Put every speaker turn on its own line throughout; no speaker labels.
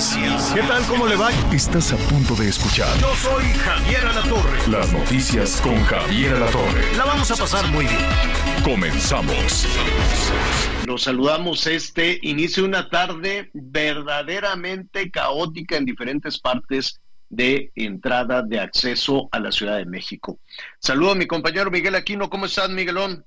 Noticias.
¿Qué tal? ¿Cómo le va?
Estás a punto de escuchar
Yo soy Javier Alatorre.
las noticias con Javier Alatorre.
La vamos a pasar muy bien.
Comenzamos.
Los saludamos este inicio de una tarde verdaderamente caótica en diferentes partes de entrada de acceso a la Ciudad de México. Saludo a mi compañero Miguel Aquino. ¿Cómo estás, Miguelón?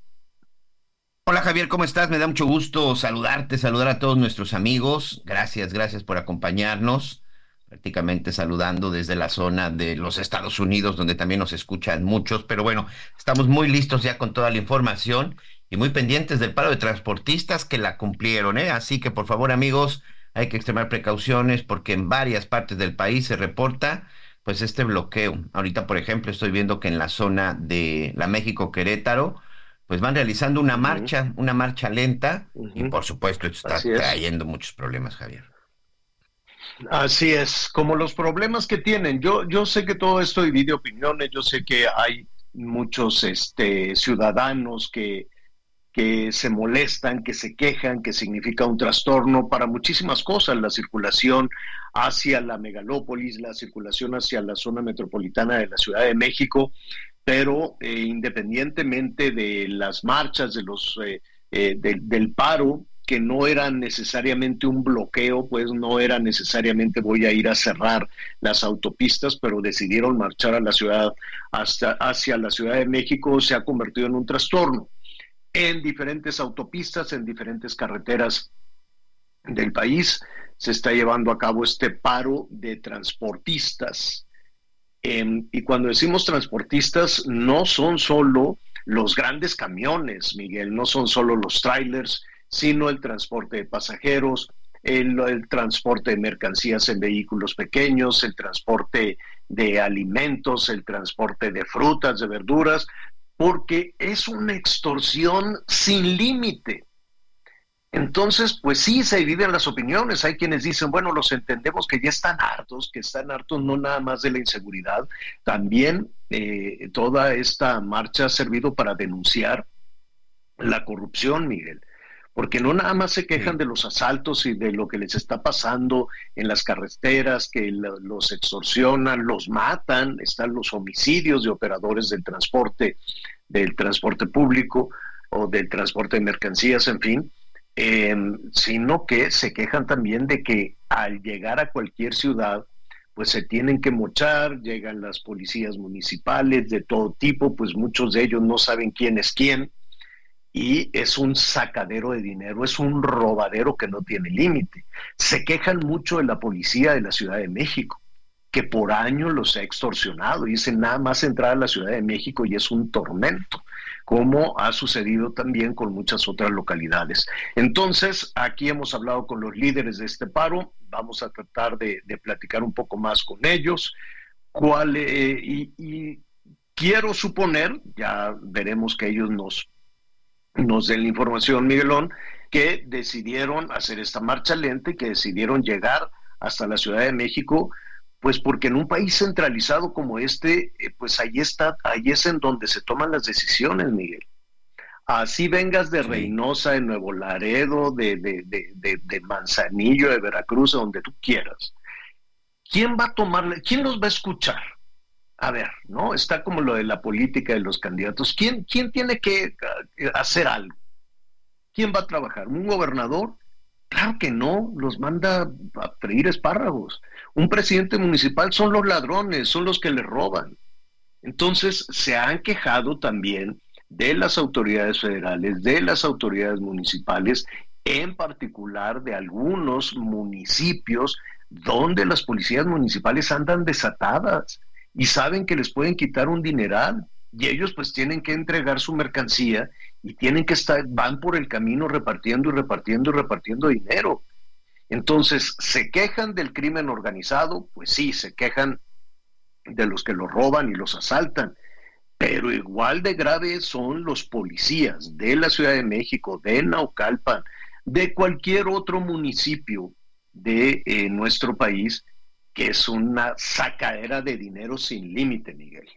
Hola Javier, ¿cómo estás? Me da mucho gusto saludarte, saludar a todos nuestros amigos. Gracias, gracias por acompañarnos. Prácticamente saludando desde la zona de los Estados Unidos, donde también nos escuchan muchos. Pero bueno, estamos muy listos ya con toda la información y muy pendientes del paro de transportistas que la cumplieron. ¿eh? Así que por favor amigos, hay que extremar precauciones porque en varias partes del país se reporta pues este bloqueo. Ahorita, por ejemplo, estoy viendo que en la zona de la México Querétaro, pues van realizando una marcha, una marcha lenta, y por supuesto esto está
es.
trayendo muchos problemas, Javier.
Así es, como los problemas que tienen. Yo, yo sé que todo esto divide opiniones, yo sé que hay muchos este, ciudadanos que, que se molestan, que se quejan, que significa un trastorno para muchísimas cosas, la circulación hacia la megalópolis, la circulación hacia la zona metropolitana de la Ciudad de México, pero eh, independientemente de las marchas, de los, eh, eh, de- del paro, que no era necesariamente un bloqueo, pues no era necesariamente voy a ir a cerrar las autopistas, pero decidieron marchar a la ciudad hasta hacia la Ciudad de México, se ha convertido en un trastorno en diferentes autopistas, en diferentes carreteras del país. Se está llevando a cabo este paro de transportistas. Em, y cuando decimos transportistas, no son solo los grandes camiones, Miguel, no son solo los trailers, sino el transporte de pasajeros, el, el transporte de mercancías en vehículos pequeños, el transporte de alimentos, el transporte de frutas, de verduras, porque es una extorsión sin límite. Entonces, pues sí, se dividen las opiniones. Hay quienes dicen, bueno, los entendemos que ya están hartos, que están hartos no nada más de la inseguridad, también eh, toda esta marcha ha servido para denunciar la corrupción, Miguel. Porque no nada más se quejan de los asaltos y de lo que les está pasando en las carreteras, que lo- los extorsionan, los matan, están los homicidios de operadores del transporte, del transporte público o del transporte de mercancías, en fin, eh, sino que se quejan también de que al llegar a cualquier ciudad, pues se tienen que mochar, llegan las policías municipales de todo tipo, pues muchos de ellos no saben quién es quién, y es un sacadero de dinero, es un robadero que no tiene límite. Se quejan mucho de la policía de la Ciudad de México, que por años los ha extorsionado, y dicen nada más entrar a la Ciudad de México y es un tormento como ha sucedido también con muchas otras localidades. Entonces, aquí hemos hablado con los líderes de este paro, vamos a tratar de, platicar un poco más con ellos, cuál, eh, y, y quiero suponer, ya veremos que ellos nos, nos den la información, Miguelón, que decidieron hacer esta marcha lenta y que decidieron llegar hasta la Ciudad de México pues porque en un país centralizado como este, eh, pues ahí está, ahí es en donde se toman las decisiones, Miguel. Así vengas de. Reynosa, de Nuevo Laredo, de, de, de, de, de Manzanillo, de Veracruz, de donde tú quieras. ¿Quién va a tomar, quién los va a escuchar? A ver, ¿no? Está como lo de la política de los candidatos. ¿Quién, quién tiene que eh, hacer algo? ¿Quién va a trabajar? ¿Un gobernador? Claro que no, los manda a freír espárragos. Un presidente municipal son los ladrones, son los que le roban. Entonces se han quejado también de las autoridades federales, de las autoridades municipales, en particular de algunos municipios donde las policías municipales andan desatadas y saben que les pueden quitar un dineral y ellos pues tienen que entregar su mercancía y tienen que estar, van por el camino repartiendo y repartiendo y repartiendo dinero. Entonces, ¿se quejan del crimen organizado? Pues sí, se quejan de los que los roban y los asaltan, pero igual de graves son los policías de la Ciudad de México, de Naucalpan, de cualquier otro municipio de eh, nuestro país, que es una sacadera de dinero sin límite, Miguel.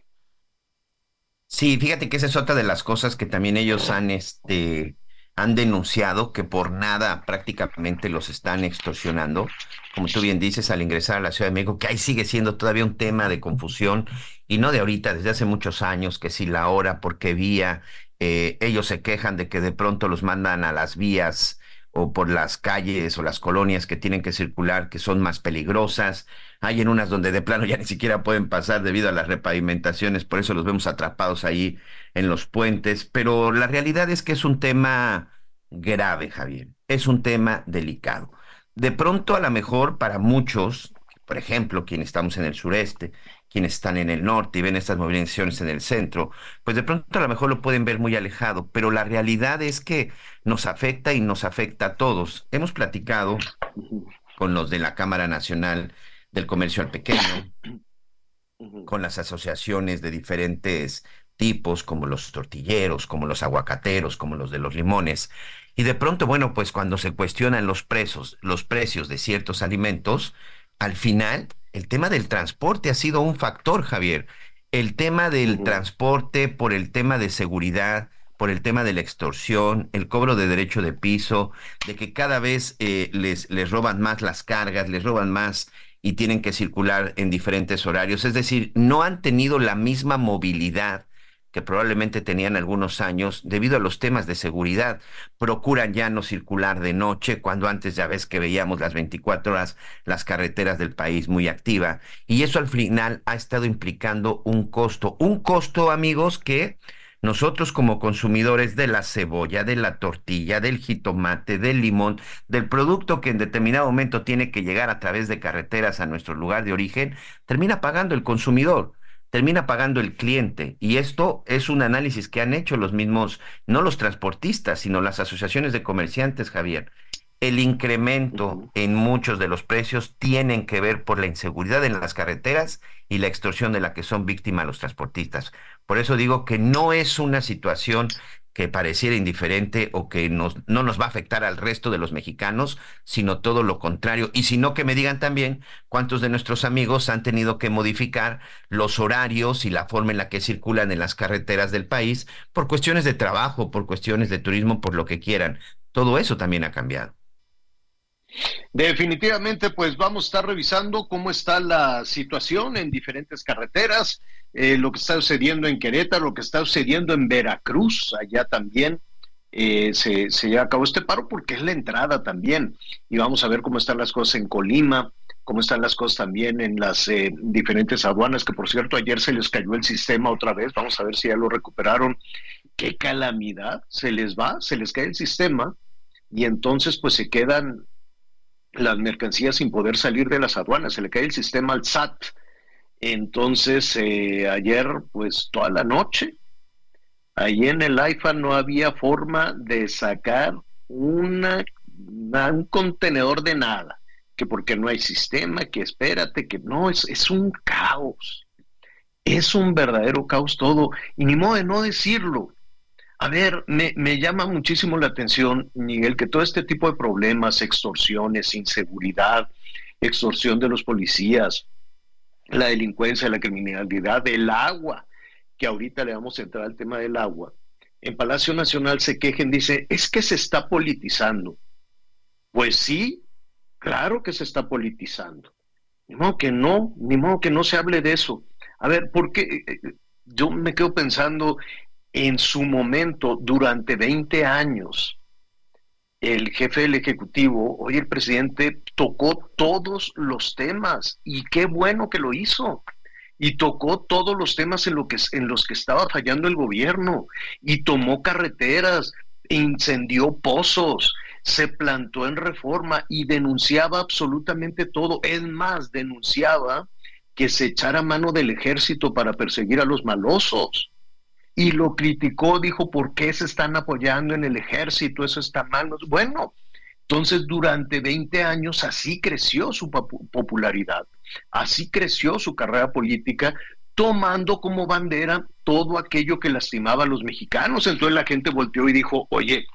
Sí, fíjate que esa es otra de las cosas que también ellos han, este, han denunciado que por nada prácticamente los están extorsionando, como tú bien dices, al ingresar a la Ciudad de México, que ahí sigue siendo todavía un tema de confusión, y no de ahorita, desde hace muchos años, que si la hora, porque vía, eh, ellos se quejan de que de pronto los mandan a las vías o por las calles o las colonias que tienen que circular, que son más peligrosas. Hay en unas donde de plano ya ni siquiera pueden pasar debido a las repavimentaciones, por eso los vemos atrapados ahí en los puentes. Pero la realidad es que es un tema grave, Javier. Es un tema delicado. De pronto, a lo mejor para muchos, por ejemplo, quienes estamos en el sureste, quienes están en el norte y ven estas movilizaciones en el centro, pues de pronto a lo mejor lo pueden ver muy alejado, pero la realidad es que nos afecta y nos afecta a todos. Hemos platicado con los de la Cámara Nacional del Comercio al Pequeño, con las asociaciones de diferentes tipos, como los tortilleros, como los aguacateros, como los de los limones. Y de pronto, bueno, pues cuando se cuestionan los precios, los precios de ciertos alimentos, al final el tema del transporte ha sido un factor, Javier. El tema del transporte por el tema de seguridad, por el tema de la extorsión, el cobro de derecho de piso, de que cada vez eh, les, les roban más las cargas, les roban más y tienen que circular en diferentes horarios. Es decir, no han tenido la misma movilidad que probablemente tenían algunos años debido a los temas de seguridad. Procuran ya no circular de noche, cuando antes ya ves que veíamos las 24 horas las carreteras del país muy activa. Y eso al final ha estado implicando un costo. Un costo, amigos, que nosotros como consumidores de la cebolla, de la tortilla, del jitomate, del limón, del producto que en determinado momento tiene que llegar a través de carreteras a nuestro lugar de origen, termina pagando el consumidor termina pagando el cliente. Y esto es un análisis que han hecho los mismos, no los transportistas, sino las asociaciones de comerciantes, Javier. El incremento en muchos de los precios tienen que ver por la inseguridad en las carreteras y la extorsión de la que son víctimas los transportistas. Por eso digo que no es una situación que pareciera indiferente o que nos, no nos va a afectar al resto de los mexicanos, sino todo lo contrario. Y si no, que me digan también cuántos de nuestros amigos han tenido que modificar los horarios y la forma en la que circulan en las carreteras del país por cuestiones de trabajo, por cuestiones de turismo, por lo que quieran. Todo eso también ha cambiado.
Definitivamente, pues vamos a estar revisando cómo está la situación en diferentes carreteras. Eh, lo que está sucediendo en Querétaro, lo que está sucediendo en Veracruz, allá también eh, se, se acabó este paro porque es la entrada también. Y vamos a ver cómo están las cosas en Colima, cómo están las cosas también en las eh, diferentes aduanas, que por cierto ayer se les cayó el sistema otra vez, vamos a ver si ya lo recuperaron. Qué calamidad, se les va, se les cae el sistema y entonces pues se quedan las mercancías sin poder salir de las aduanas, se le cae el sistema al SAT entonces, eh, ayer, pues toda la noche, ahí en el IFA no había forma de sacar una, un contenedor de nada, que porque no hay sistema, que espérate, que no, es, es un caos. Es un verdadero caos todo, y ni modo de no decirlo. A ver, me, me, llama muchísimo la atención, Miguel, que todo este tipo de problemas, extorsiones, inseguridad, extorsión de los policías, la delincuencia, la criminalidad, el agua, que ahorita le vamos a entrar al tema del agua. En Palacio Nacional se quejen, dice, es que se está politizando. Pues sí, claro que se está politizando. Ni modo que no, ni modo que no se hable de eso. A ver, porque yo me quedo pensando en su momento, durante 20 años, el jefe del Ejecutivo, hoy el presidente tocó todos los temas y qué bueno que lo hizo. Y tocó todos los temas en, que, en los que estaba fallando el gobierno y tomó carreteras, incendió pozos, se plantó en reforma y denunciaba absolutamente todo. Es más, denunciaba que se echara mano del ejército para perseguir a los malosos y lo criticó, dijo, ¿por qué se están apoyando en el ejército? Eso está mal. Bueno, entonces durante 20 años así creció su popularidad, así creció su carrera política, tomando como bandera todo aquello que lastimaba a los mexicanos. Entonces la gente volteó y dijo, oye,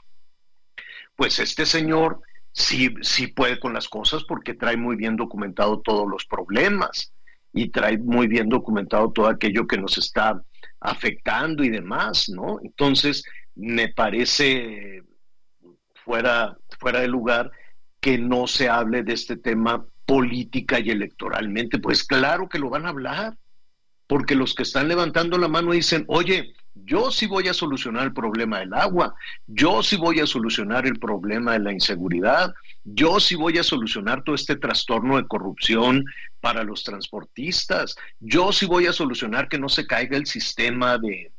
pues este señor sí, sí puede con las cosas porque trae muy bien documentado todos los problemas y trae muy bien documentado todo aquello que nos está afectando y demás, ¿no? Entonces, me parece fuera, fuera de lugar que no se hable de este tema política y electoralmente. Pues claro que lo van a hablar, porque los que están levantando la mano dicen, oye, yo sí voy a solucionar el problema del agua, yo sí voy a solucionar el problema de la inseguridad, yo sí voy a solucionar todo este trastorno de corrupción para los transportistas, yo sí voy a solucionar que no se caiga el sistema de,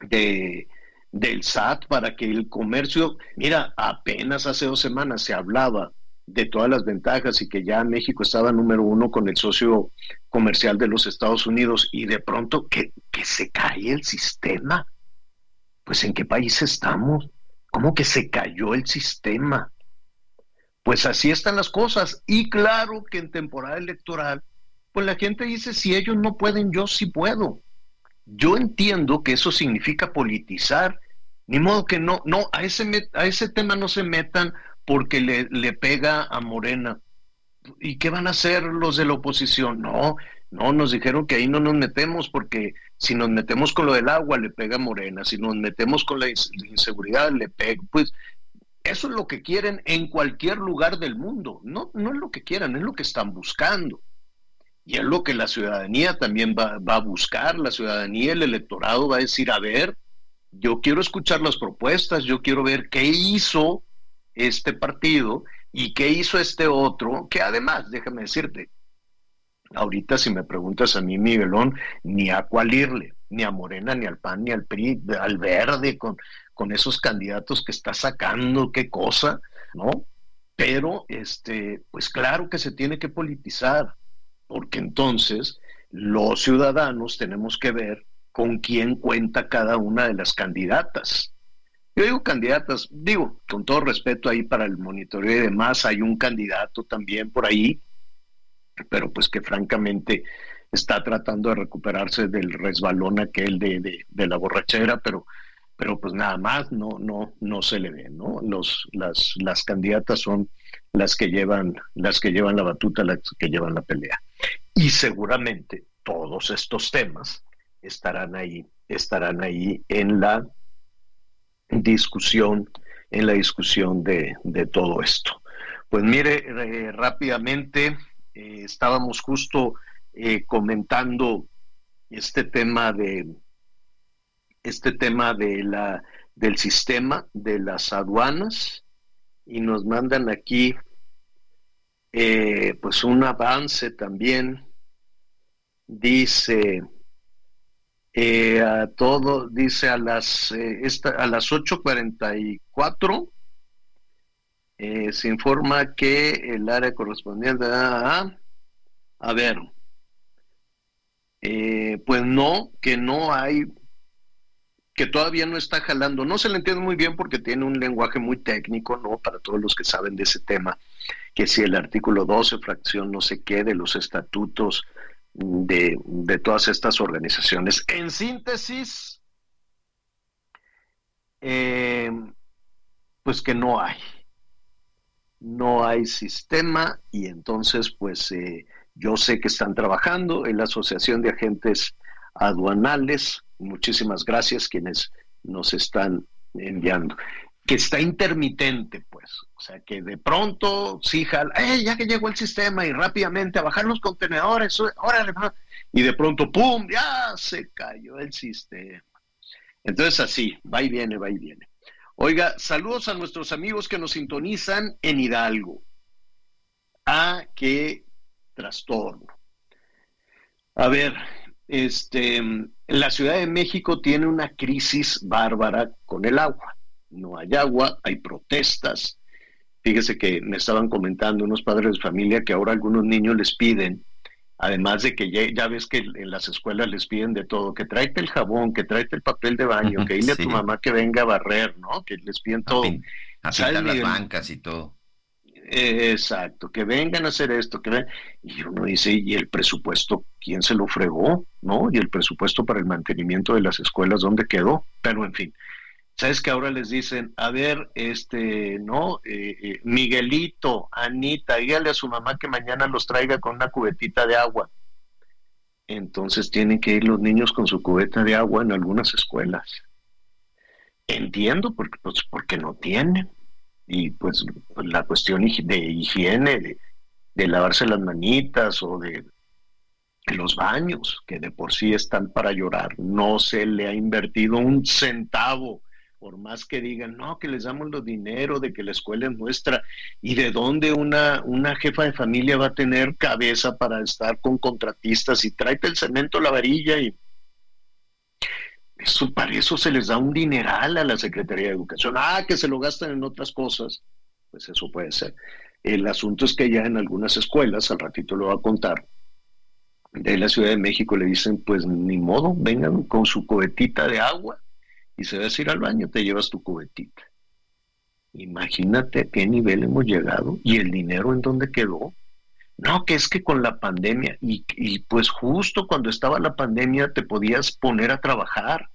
de del SAT para que el comercio, mira, apenas hace dos semanas se hablaba de todas las ventajas y que ya México estaba número uno con el socio comercial de los Estados Unidos y de pronto que, que se cae el sistema. Pues ¿en qué país estamos? ¿Cómo que se cayó el sistema? Pues así están las cosas. Y claro que en temporada electoral, pues la gente dice, si ellos no pueden, yo sí puedo. Yo entiendo que eso significa politizar. Ni modo que no, no, a ese, a ese tema no se metan porque le, le pega a Morena. ¿Y qué van a hacer los de la oposición? No, no, nos dijeron que ahí no nos metemos porque si nos metemos con lo del agua le pega a Morena, si nos metemos con la inseguridad le pega. Pues eso es lo que quieren en cualquier lugar del mundo. No, no es lo que quieran, es lo que están buscando. Y es lo que la ciudadanía también va, a buscar. La ciudadanía, el electorado va a decir, a ver, yo quiero escuchar las propuestas, yo quiero ver qué hizo este partido y qué hizo este otro, que además, déjame decirte, ahorita si me preguntas a mí, Miguelón, ni a cuál irle, ni a Morena, ni al PAN, ni al PRI, al Verde, con, con esos candidatos que está sacando, qué cosa, ¿no? Pero, este, pues claro que se tiene que politizar, porque entonces los ciudadanos tenemos que ver con quién cuenta cada una de las candidatas. Yo digo candidatas, digo, con todo respeto ahí para el monitoreo y demás, hay un candidato también por ahí, pero pues que francamente está tratando de recuperarse del resbalón aquel de, de, la borrachera, pero, pero pues nada más no, no, no se le ve, ¿no? Los, las, las candidatas son las que llevan, las que llevan la batuta, las que llevan la pelea. Y seguramente todos estos temas estarán ahí, estarán ahí en la discusión, en la discusión de, todo esto. Pues mire, eh, rápidamente eh, estábamos justo eh, comentando este tema de este tema de la del sistema de las aduanas y nos mandan aquí pues un avance también. Dice eh, a todo, dice a las, eh, esta, a las 8.44, eh, se informa que el área correspondiente a, a ver, eh, pues no, que no hay, que todavía no está jalando. No se le entiende muy bien porque tiene un lenguaje muy técnico, ¿no? Para todos los que saben de ese tema, que si el artículo 12, fracción no sé qué, de los estatutos de, de todas estas organizaciones. En síntesis, eh, pues que no hay. No hay sistema y entonces pues eh, yo sé que están trabajando en la Asociación de Agentes Aduanales. Muchísimas gracias quienes nos están enviando que está intermitente, pues. O sea, que de pronto sí jala, ¡eh! Ya que llegó el sistema y rápidamente a bajar los contenedores, órale, y de pronto, ¡pum! Ya se cayó el sistema. Entonces, así, va y viene, va y viene. Oiga, saludos a nuestros amigos que nos sintonizan en Hidalgo. Ah, qué trastorno. A ver, este, la Ciudad de México tiene una crisis bárbara con el agua no hay agua, hay protestas. Fíjese que me estaban comentando unos padres de familia que ahora algunos niños les piden Además de que ya, ves que en las escuelas les piden de todo, que tráete el jabón, que tráete el papel de baño, que dile a tu mamá que venga a barrer, ¿no? Que les piden todo.
A, las bancas y todo.
Exacto, que vengan a hacer esto, que ven... Y uno dice, ¿y el presupuesto quién se lo fregó? ¿No? ¿Y el presupuesto para el mantenimiento de las escuelas dónde quedó? Pero en fin, ¿Sabes que ahora les dicen, a ver, este, no, eh, eh, Miguelito, Anita, dígale a su mamá que mañana los traiga con una cubetita de agua? Entonces tienen que ir los niños con su cubeta de agua en algunas escuelas. Entiendo, porque, pues, porque no tienen. Y pues la cuestión de higiene, de, de lavarse las manitas o de los baños, que de por sí están para llorar, no se le ha invertido un centavo por más que digan, no, que les damos los dinero, de que la escuela es nuestra, y de dónde una, una jefa de familia va a tener cabeza para estar con contratistas y tráete el cemento, la varilla y eso, para eso se les da un dineral a la Secretaría de Educación. Ah, que se lo gastan en otras cosas, pues eso puede ser. El asunto es que ya en algunas escuelas, al ratito lo voy a contar, de la Ciudad de México le dicen, pues ni modo, vengan con su cohetita de agua y se vas a ir al baño, te llevas tu cubetita. Imagínate a qué nivel hemos llegado y el dinero en dónde quedó. No, que es que con la pandemia, y, y pues justo cuando estaba la pandemia te podías poner a trabajar.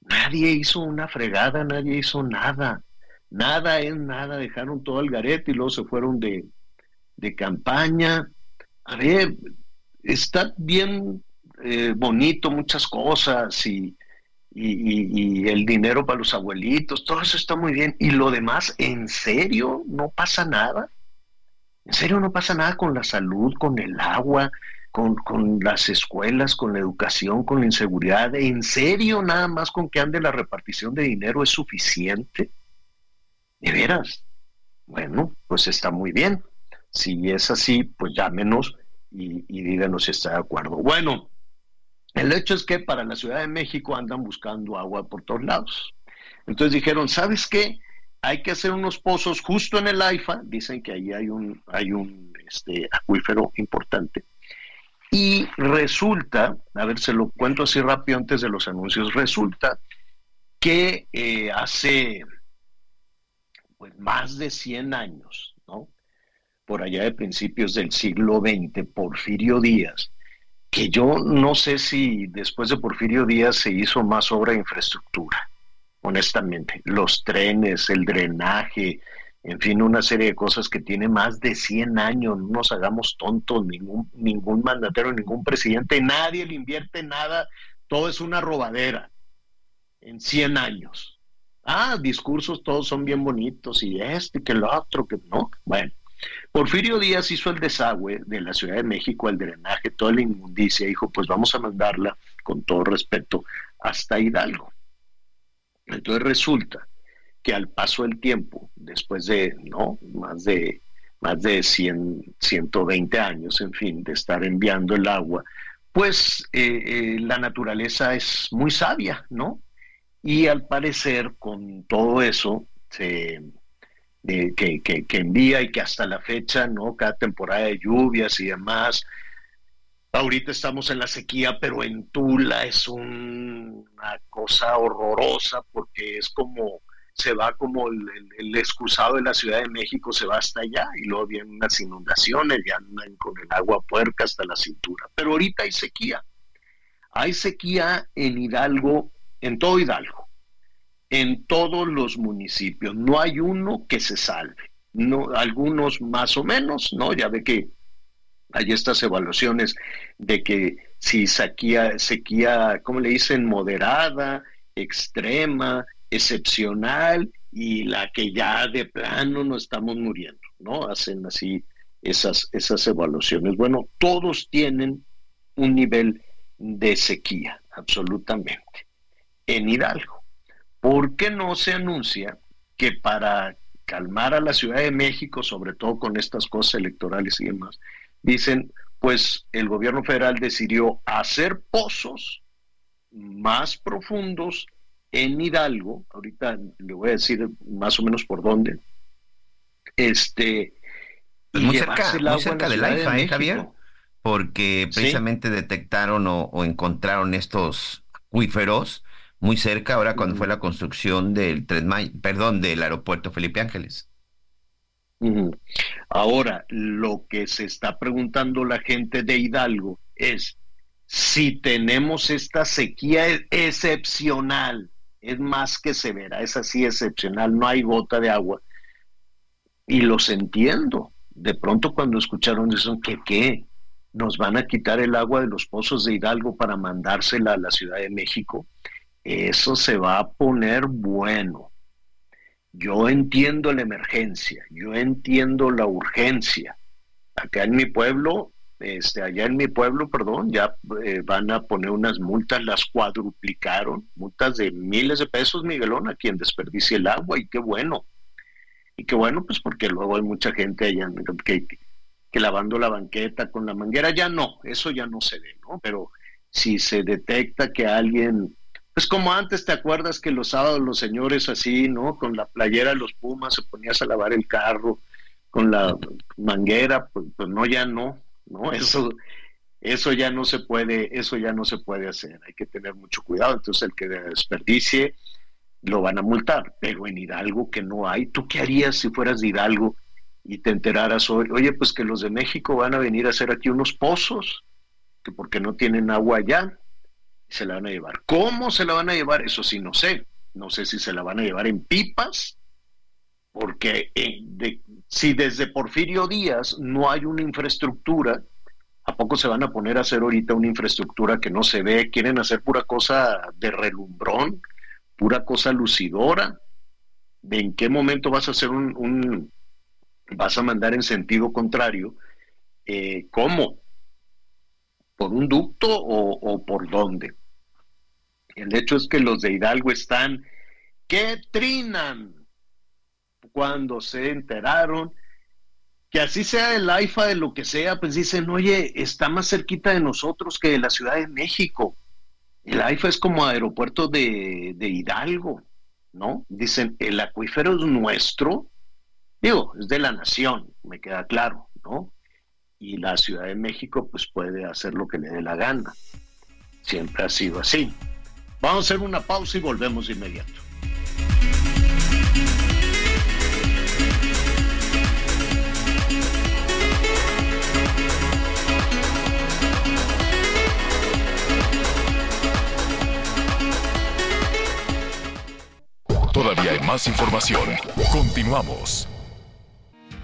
Nadie hizo una fregada, nadie hizo nada. Nada es nada, dejaron todo el garete y luego se fueron de, de campaña. A ver, está bien eh, bonito muchas cosas y, y, el dinero para los abuelitos, todo eso está muy bien. Y lo demás, ¿en serio no pasa nada? ¿En serio no pasa nada con la salud, con el agua, con, con las escuelas, con la educación, con la inseguridad? ¿En serio nada más con que ande la repartición de dinero es suficiente? ¿De veras? Bueno, pues está muy bien. Si es así, pues llámenos y, y díganos si está de acuerdo. Bueno, el hecho es que para la Ciudad de México andan buscando agua por todos lados. Entonces dijeron, ¿sabes qué? Hay que hacer unos pozos justo en el AIFA, dicen que ahí hay un, hay un este, acuífero importante. Y resulta, a ver, se lo cuento así rápido antes de los anuncios, resulta que eh, hace pues, más de 100 años, ¿no? por allá de principios del siglo XX, Porfirio Díaz, que yo no sé si después de Porfirio Díaz se hizo más obra de infraestructura, honestamente. Los trenes, el drenaje, en fin, una serie de cosas que tiene más de 100 años. No nos hagamos tontos, ningún, ningún mandatario, ningún presidente, nadie le invierte nada, todo es una robadera en 100 años. Ah, discursos todos son bien bonitos y este, que lo otro, que no. Bueno, Porfirio Díaz hizo el desagüe de la Ciudad de México, el drenaje, toda la inmundicia, dijo, pues vamos a mandarla con todo respeto hasta Hidalgo. Entonces resulta que al paso del tiempo, después de, no, más de, más de 100, 120 años, en fin, de estar enviando el agua, pues eh, eh, la naturaleza es muy sabia, ¿no? Y al parecer, con todo eso, se que, que, envía y que hasta la fecha, ¿no? Cada temporada de lluvias y demás. Ahorita estamos en la sequía, pero en Tula es una cosa horrorosa porque es como, se va como el, el, excusado de la Ciudad de México, se va hasta allá y luego vienen unas inundaciones y andan con el agua puerca hasta la cintura. Pero ahorita hay sequía. Hay sequía en Hidalgo, en todo Hidalgo en todos los municipios. No hay uno que se salve. No, algunos más o menos, ¿no? Ya ve que hay estas evaluaciones de que si sequía, sequía, ¿cómo le dicen? Moderada, extrema, excepcional y la que ya de plano no estamos muriendo, ¿no? Hacen así esas, esas evaluaciones. Bueno, todos tienen un nivel de sequía, absolutamente. En Hidalgo, ¿por qué no se anuncia que para calmar a la Ciudad de México, sobre todo con estas cosas electorales y demás, dicen, pues el gobierno federal decidió hacer pozos más profundos en Hidalgo, ahorita le voy a decir más o menos por dónde, este,
pues muy cerca, muy cerca del AIFA, ¿eh, Javier? porque precisamente detectaron o, encontraron estos acuíferos muy cerca ahora cuando fue la construcción del tren perdón, del aeropuerto Felipe Ángeles.
Ahora, lo que se está preguntando la gente de Hidalgo es si tenemos esta sequía excepcional, es más que severa, es así excepcional, no hay gota de agua. Y los entiendo. De pronto cuando escucharon eso, que qué, nos van a quitar el agua de los pozos de Hidalgo para mandársela a la Ciudad de México, eso se va a poner bueno. Yo entiendo la emergencia, yo entiendo la urgencia. Acá en mi pueblo, este, allá en mi pueblo, perdón, ya eh, van a poner unas multas, las cuadruplicaron, multas de miles de pesos, Miguelón, a quien desperdicie el agua, y qué bueno. Y qué bueno, pues porque luego hay mucha gente allá que, que lavando la banqueta con la manguera, ya no, eso ya no se ve, ¿no? Pero si se detecta que alguien, pues como antes, ¿te acuerdas que los sábados los señores así, ¿no? Con la playera de los Pumas se ponías a lavar el carro, con la manguera, pues, pues no, ya no, ¿no? Eso, eso ya no se puede, eso ya no se puede hacer, hay que tener mucho cuidado, entonces el que desperdicie lo van a multar, pero en Hidalgo que no hay, ¿tú qué harías si fueras de Hidalgo? y te enteraras hoy, oye, pues que los de México van a venir a hacer aquí unos pozos, que porque no tienen agua allá, se la van a llevar. ¿Cómo se la van a llevar? Eso sí, no sé. No sé si se la van a llevar en pipas, porque eh, si desde Porfirio Díaz no hay una infraestructura, ¿a poco se van a poner a hacer ahorita una infraestructura que no se ve? ¿Quieren hacer pura cosa de relumbrón? ¿Pura cosa lucidora? ¿De en qué momento vas a hacer un vas a mandar en sentido contrario, eh, ¿cómo? ¿Por un ducto o, por dónde? El hecho es que los de Hidalgo están que trinan cuando se enteraron que así sea el AIFA de lo que sea, pues dicen, oye, está más cerquita de nosotros que de la Ciudad de México. El AIFA es como aeropuerto de, de Hidalgo, ¿no? Dicen, el acuífero es nuestro, Digo, es de la nación, me queda claro, ¿no? Y la Ciudad de México pues puede hacer lo que le dé la gana. Siempre ha sido así. Vamos a hacer una pausa y volvemos inmediato.
Todavía hay más información. Continuamos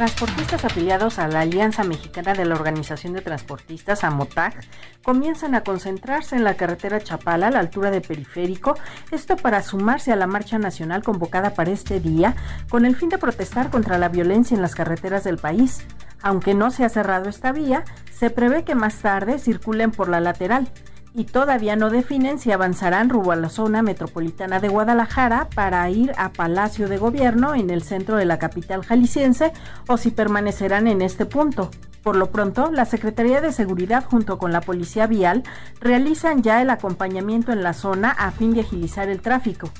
Transportistas afiliados a la Alianza Mexicana de la Organización de Transportistas, AMOTAG, comienzan a concentrarse en la carretera Chapala a la altura de Periférico, esto para sumarse a la marcha nacional convocada para este día, con el fin de protestar contra la violencia en las carreteras del país. Aunque no se ha cerrado esta vía, se prevé que más tarde circulen por la lateral y todavía no definen si avanzarán rumbo a la zona metropolitana de Guadalajara para ir a Palacio de Gobierno en el centro de la capital jalisciense o si permanecerán en este punto. Por lo pronto, la Secretaría de Seguridad junto con la Policía Vial realizan ya el acompañamiento en la zona a fin de agilizar el tráfico.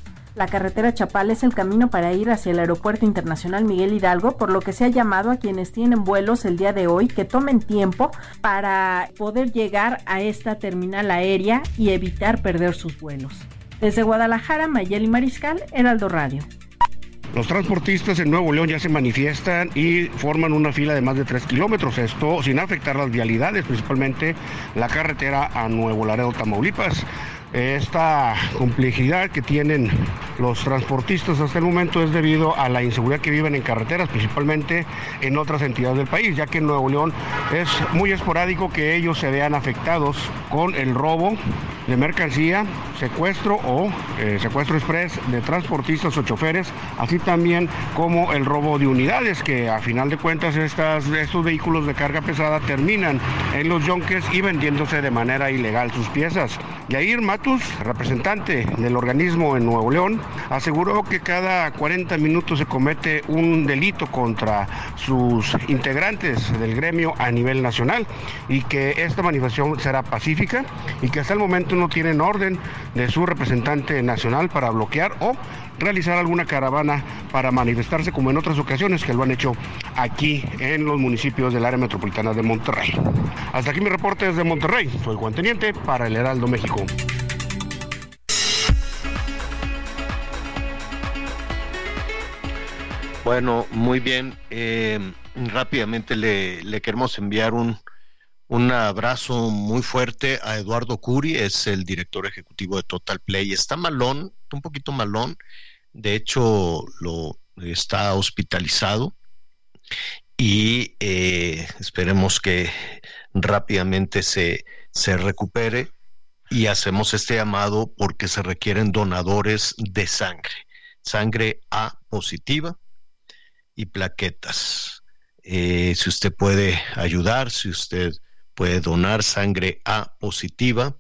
La carretera Chapal es el camino para ir hacia el Aeropuerto Internacional Miguel Hidalgo, por lo que se ha llamado a quienes tienen vuelos el día de hoy que tomen tiempo para poder llegar a esta terminal aérea y evitar perder sus vuelos. Desde Guadalajara, Mayeli Mariscal, Heraldo Radio.
Los transportistas en Nuevo León ya se manifiestan y forman una fila de más de 3 kilómetros, esto sin afectar las vialidades, principalmente la carretera a Nuevo Laredo, Tamaulipas. Esta complejidad que tienen los transportistas hasta el momento es debido a la inseguridad que viven en carreteras, principalmente en otras entidades del país, ya que en Nuevo León es muy esporádico que ellos se vean afectados con el robo de mercancía, secuestro o eh, secuestro express de transportistas o choferes, así también como el robo de unidades, que a final de cuentas estos vehículos de carga pesada terminan en los yonques y vendiéndose de manera ilegal sus piezas. Representante del organismo en Nuevo León, aseguró que cada 40 minutos se comete un delito contra sus integrantes del gremio a nivel nacional y que esta manifestación será pacífica y que hasta el momento no tienen orden de su representante nacional para bloquear o realizar alguna caravana para manifestarse como en otras ocasiones que lo han hecho aquí en los municipios del área metropolitana de Monterrey. Hasta aquí mi reporte desde Monterrey. Soy Juan Teniente para el Heraldo México.
Bueno, muy bien. Eh, rápidamente le, queremos enviar un, un abrazo muy fuerte a Eduardo Curi, es el director ejecutivo de Total Play. Está malón, un poquito malón. De hecho, lo está hospitalizado y eh, esperemos que rápidamente se, se recupere y hacemos este llamado porque se requieren donadores de sangre, sangre A positiva y plaquetas. Eh, si usted puede ayudar, si usted puede donar sangre A positiva,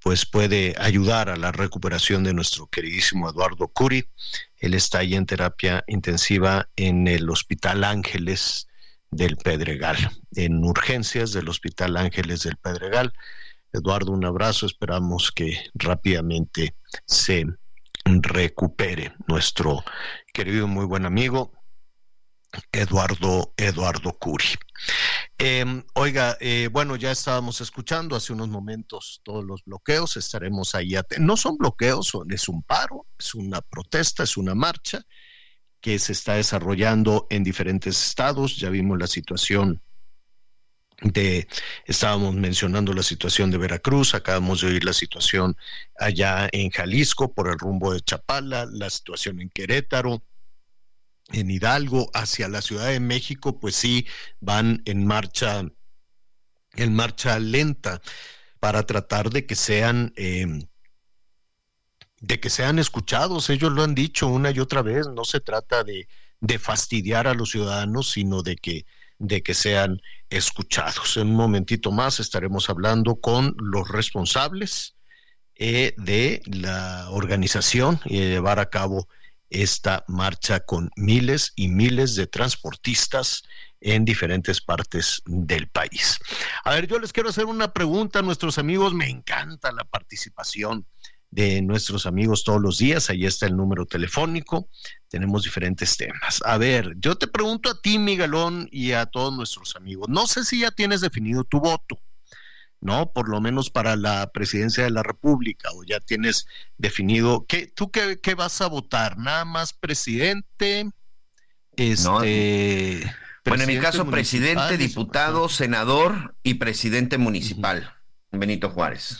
pues puede ayudar a la recuperación de nuestro queridísimo Eduardo Curi. Él está ahí en terapia intensiva en el Hospital Ángeles del Pedregal, en urgencias del Hospital Ángeles del Pedregal. Eduardo, un abrazo, esperamos que rápidamente se recupere nuestro querido muy buen amigo Eduardo, Eduardo Curi. Em, oiga, eh, bueno, ya estábamos escuchando hace unos momentos todos los bloqueos, estaremos ahí. No son bloqueos, es un paro, es una protesta, es una marcha que se está desarrollando en diferentes estados. Ya vimos la situación de, estábamos mencionando la situación de Veracruz, acabamos de oír la situación allá en Jalisco por el rumbo de Chapala, la situación en Querétaro en Hidalgo hacia la Ciudad de México, pues sí van en marcha, en marcha lenta para tratar de que sean em, de que sean escuchados. Ellos lo han dicho una y otra vez. No se trata de, de fastidiar a los ciudadanos, sino de que de que sean escuchados. En un momentito más estaremos hablando con los responsables eh, de la organización y de llevar a cabo esta marcha con miles y miles de transportistas en diferentes partes del país. A ver, yo les quiero hacer una pregunta a nuestros amigos. Me encanta la participación de nuestros amigos todos los días. Ahí está el número telefónico. Tenemos diferentes temas. A ver, yo te pregunto a ti, Miguelón, y a todos nuestros amigos. No sé si ya tienes definido tu voto. ¿No? Por lo menos para la presidencia de la República, o ya tienes definido, ¿qué, ¿tú qué, qué vas a votar? ¿Nada más presidente? Este,
bueno, en mi caso, presidente, diputado, senador y presidente municipal, Benito Juárez.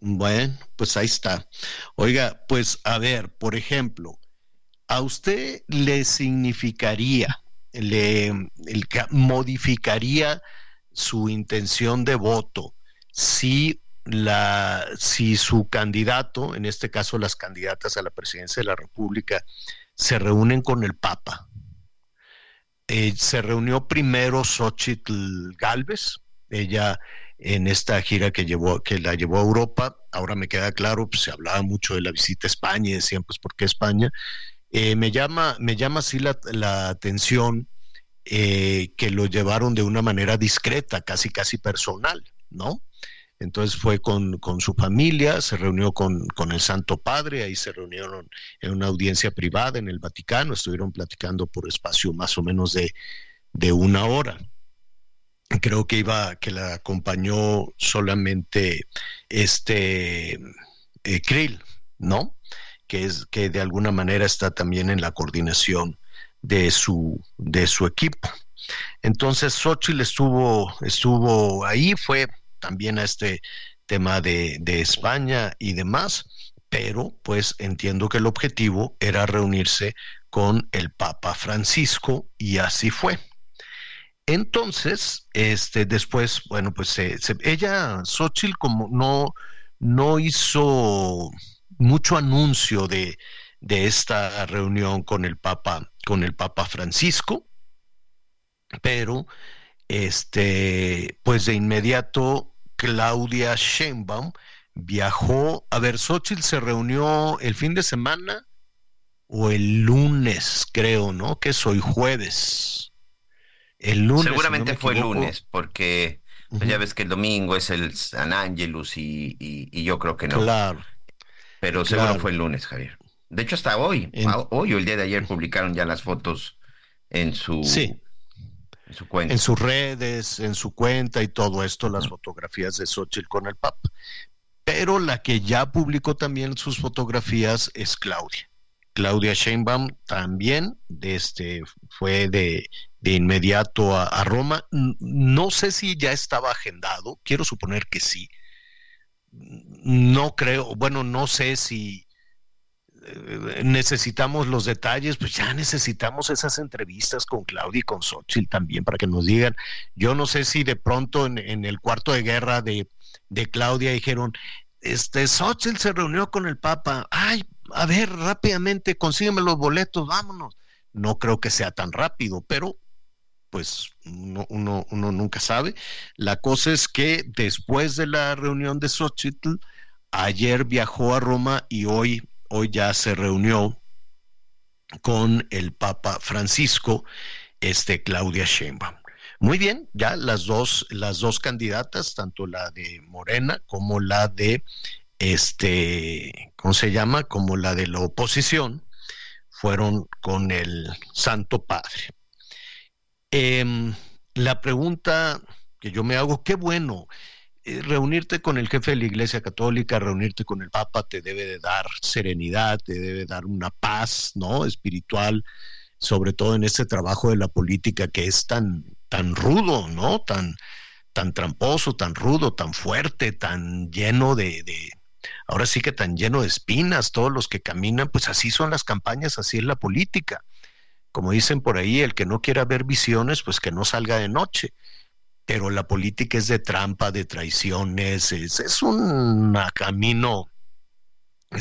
Bueno, pues ahí está. Oiga, pues a ver, por ejemplo, ¿a usted le significaría, le el, modificaría su intención de voto si la si su candidato, en este caso las candidatas a la presidencia de la República, se reúnen con el Papa. Eh, se reunió primero Xochitl Galvez, ella en esta gira que llevó que la llevó a Europa. Ahora me queda claro, pues se hablaba mucho de la visita a España decían, pues, ¿por qué España? Eh, me llama, me llama así la, la atención eh, que lo llevaron de una manera discreta, casi casi personal, ¿no? Entonces fue con, su familia, se reunió con, el Santo Padre, ahí se reunieron en una audiencia privada en el Vaticano, estuvieron platicando por espacio más o menos de, una hora. Creo que iba, que la acompañó solamente este eh, Krill, ¿no? Que es que de alguna manera está también en la coordinación de su, de su equipo. Entonces Xochitl estuvo, estuvo ahí, fue también a este tema de, España y demás, pero pues entiendo que el objetivo era reunirse con el Papa Francisco y así fue. Entonces, este, después, bueno, pues ella, Xochitl, como no, no hizo mucho anuncio de, de esta reunión con el Papa, con el Papa Francisco, pero este, pues de inmediato Claudia Sheinbaum viajó, a ver, Xochitl se reunió el fin de semana o el lunes, creo, ¿no? Que es hoy jueves.
El lunes. Seguramente fue el lunes, porque pues, ya ves que el domingo es el San Angelus y, y, yo creo que no.
Claro.
Pero seguro fue el lunes, Javier. De hecho, hasta hoy, hoy o el día de ayer publicaron ya las fotos en su,
sí. En su cuenta. En sus redes, en su cuenta y todo esto, las fotografías de Xochitl con el Papa. Pero la que ya publicó también sus fotografías es Claudia. Claudia Sheinbaum también este, fue de, de inmediato a, Roma. No sé si ya estaba agendado, quiero suponer que sí. No creo, bueno, no sé si necesitamos los detalles, pues ya necesitamos esas entrevistas con Claudia y con Xochitl también para que nos digan. Yo no sé si de pronto en, el cuarto de guerra de, de Claudia dijeron, este Xochitl se reunió con el Papa, ay, a ver, rápidamente, consígueme los boletos, vámonos. No creo que sea tan rápido, pero pues uno, uno, nunca sabe. La cosa es que después de la reunión de Xochitl, ayer viajó a Roma y hoy, hoy ya se reunió con el Papa Francisco, este Claudia Sheinbaum. Muy bien, ya las dos, las dos candidatas, tanto la de Morena como la de este, ¿cómo se llama? Como la de la oposición, fueron con el Santo Padre. Em, la pregunta que yo me hago, qué bueno, reunirte con el jefe de la Iglesia Católica, reunirte con el Papa te debe de dar serenidad, te debe dar una paz, ¿no? Espiritual, sobre todo en este trabajo de la política que es tan, tan rudo, ¿no? Tan, tan tramposo, tan rudo, tan fuerte, tan lleno de, de, ahora sí que tan lleno de espinas, todos los que caminan, pues así son las campañas, así es la política. Como dicen por ahí, el que no quiera ver visiones, pues que no salga de noche. Pero la política es de trampa, de traiciones, es, es un camino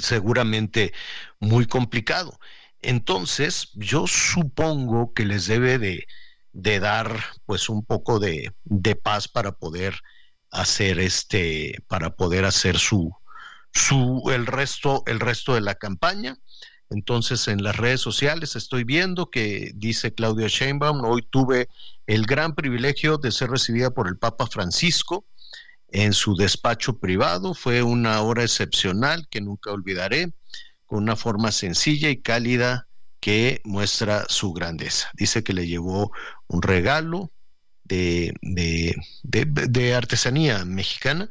seguramente muy complicado. Entonces, yo supongo que les debe de, de dar pues un poco de, de, paz para poder hacer este, para poder hacer su, su, el resto, el resto de la campaña. Entonces, en las redes sociales estoy viendo que dice Claudia Sheinbaum, hoy tuve el gran privilegio de ser recibida por el Papa Francisco en su despacho privado. Fue una hora excepcional que nunca olvidaré, con una forma sencilla y cálida que muestra su grandeza. Dice que le llevó un regalo de, artesanía mexicana,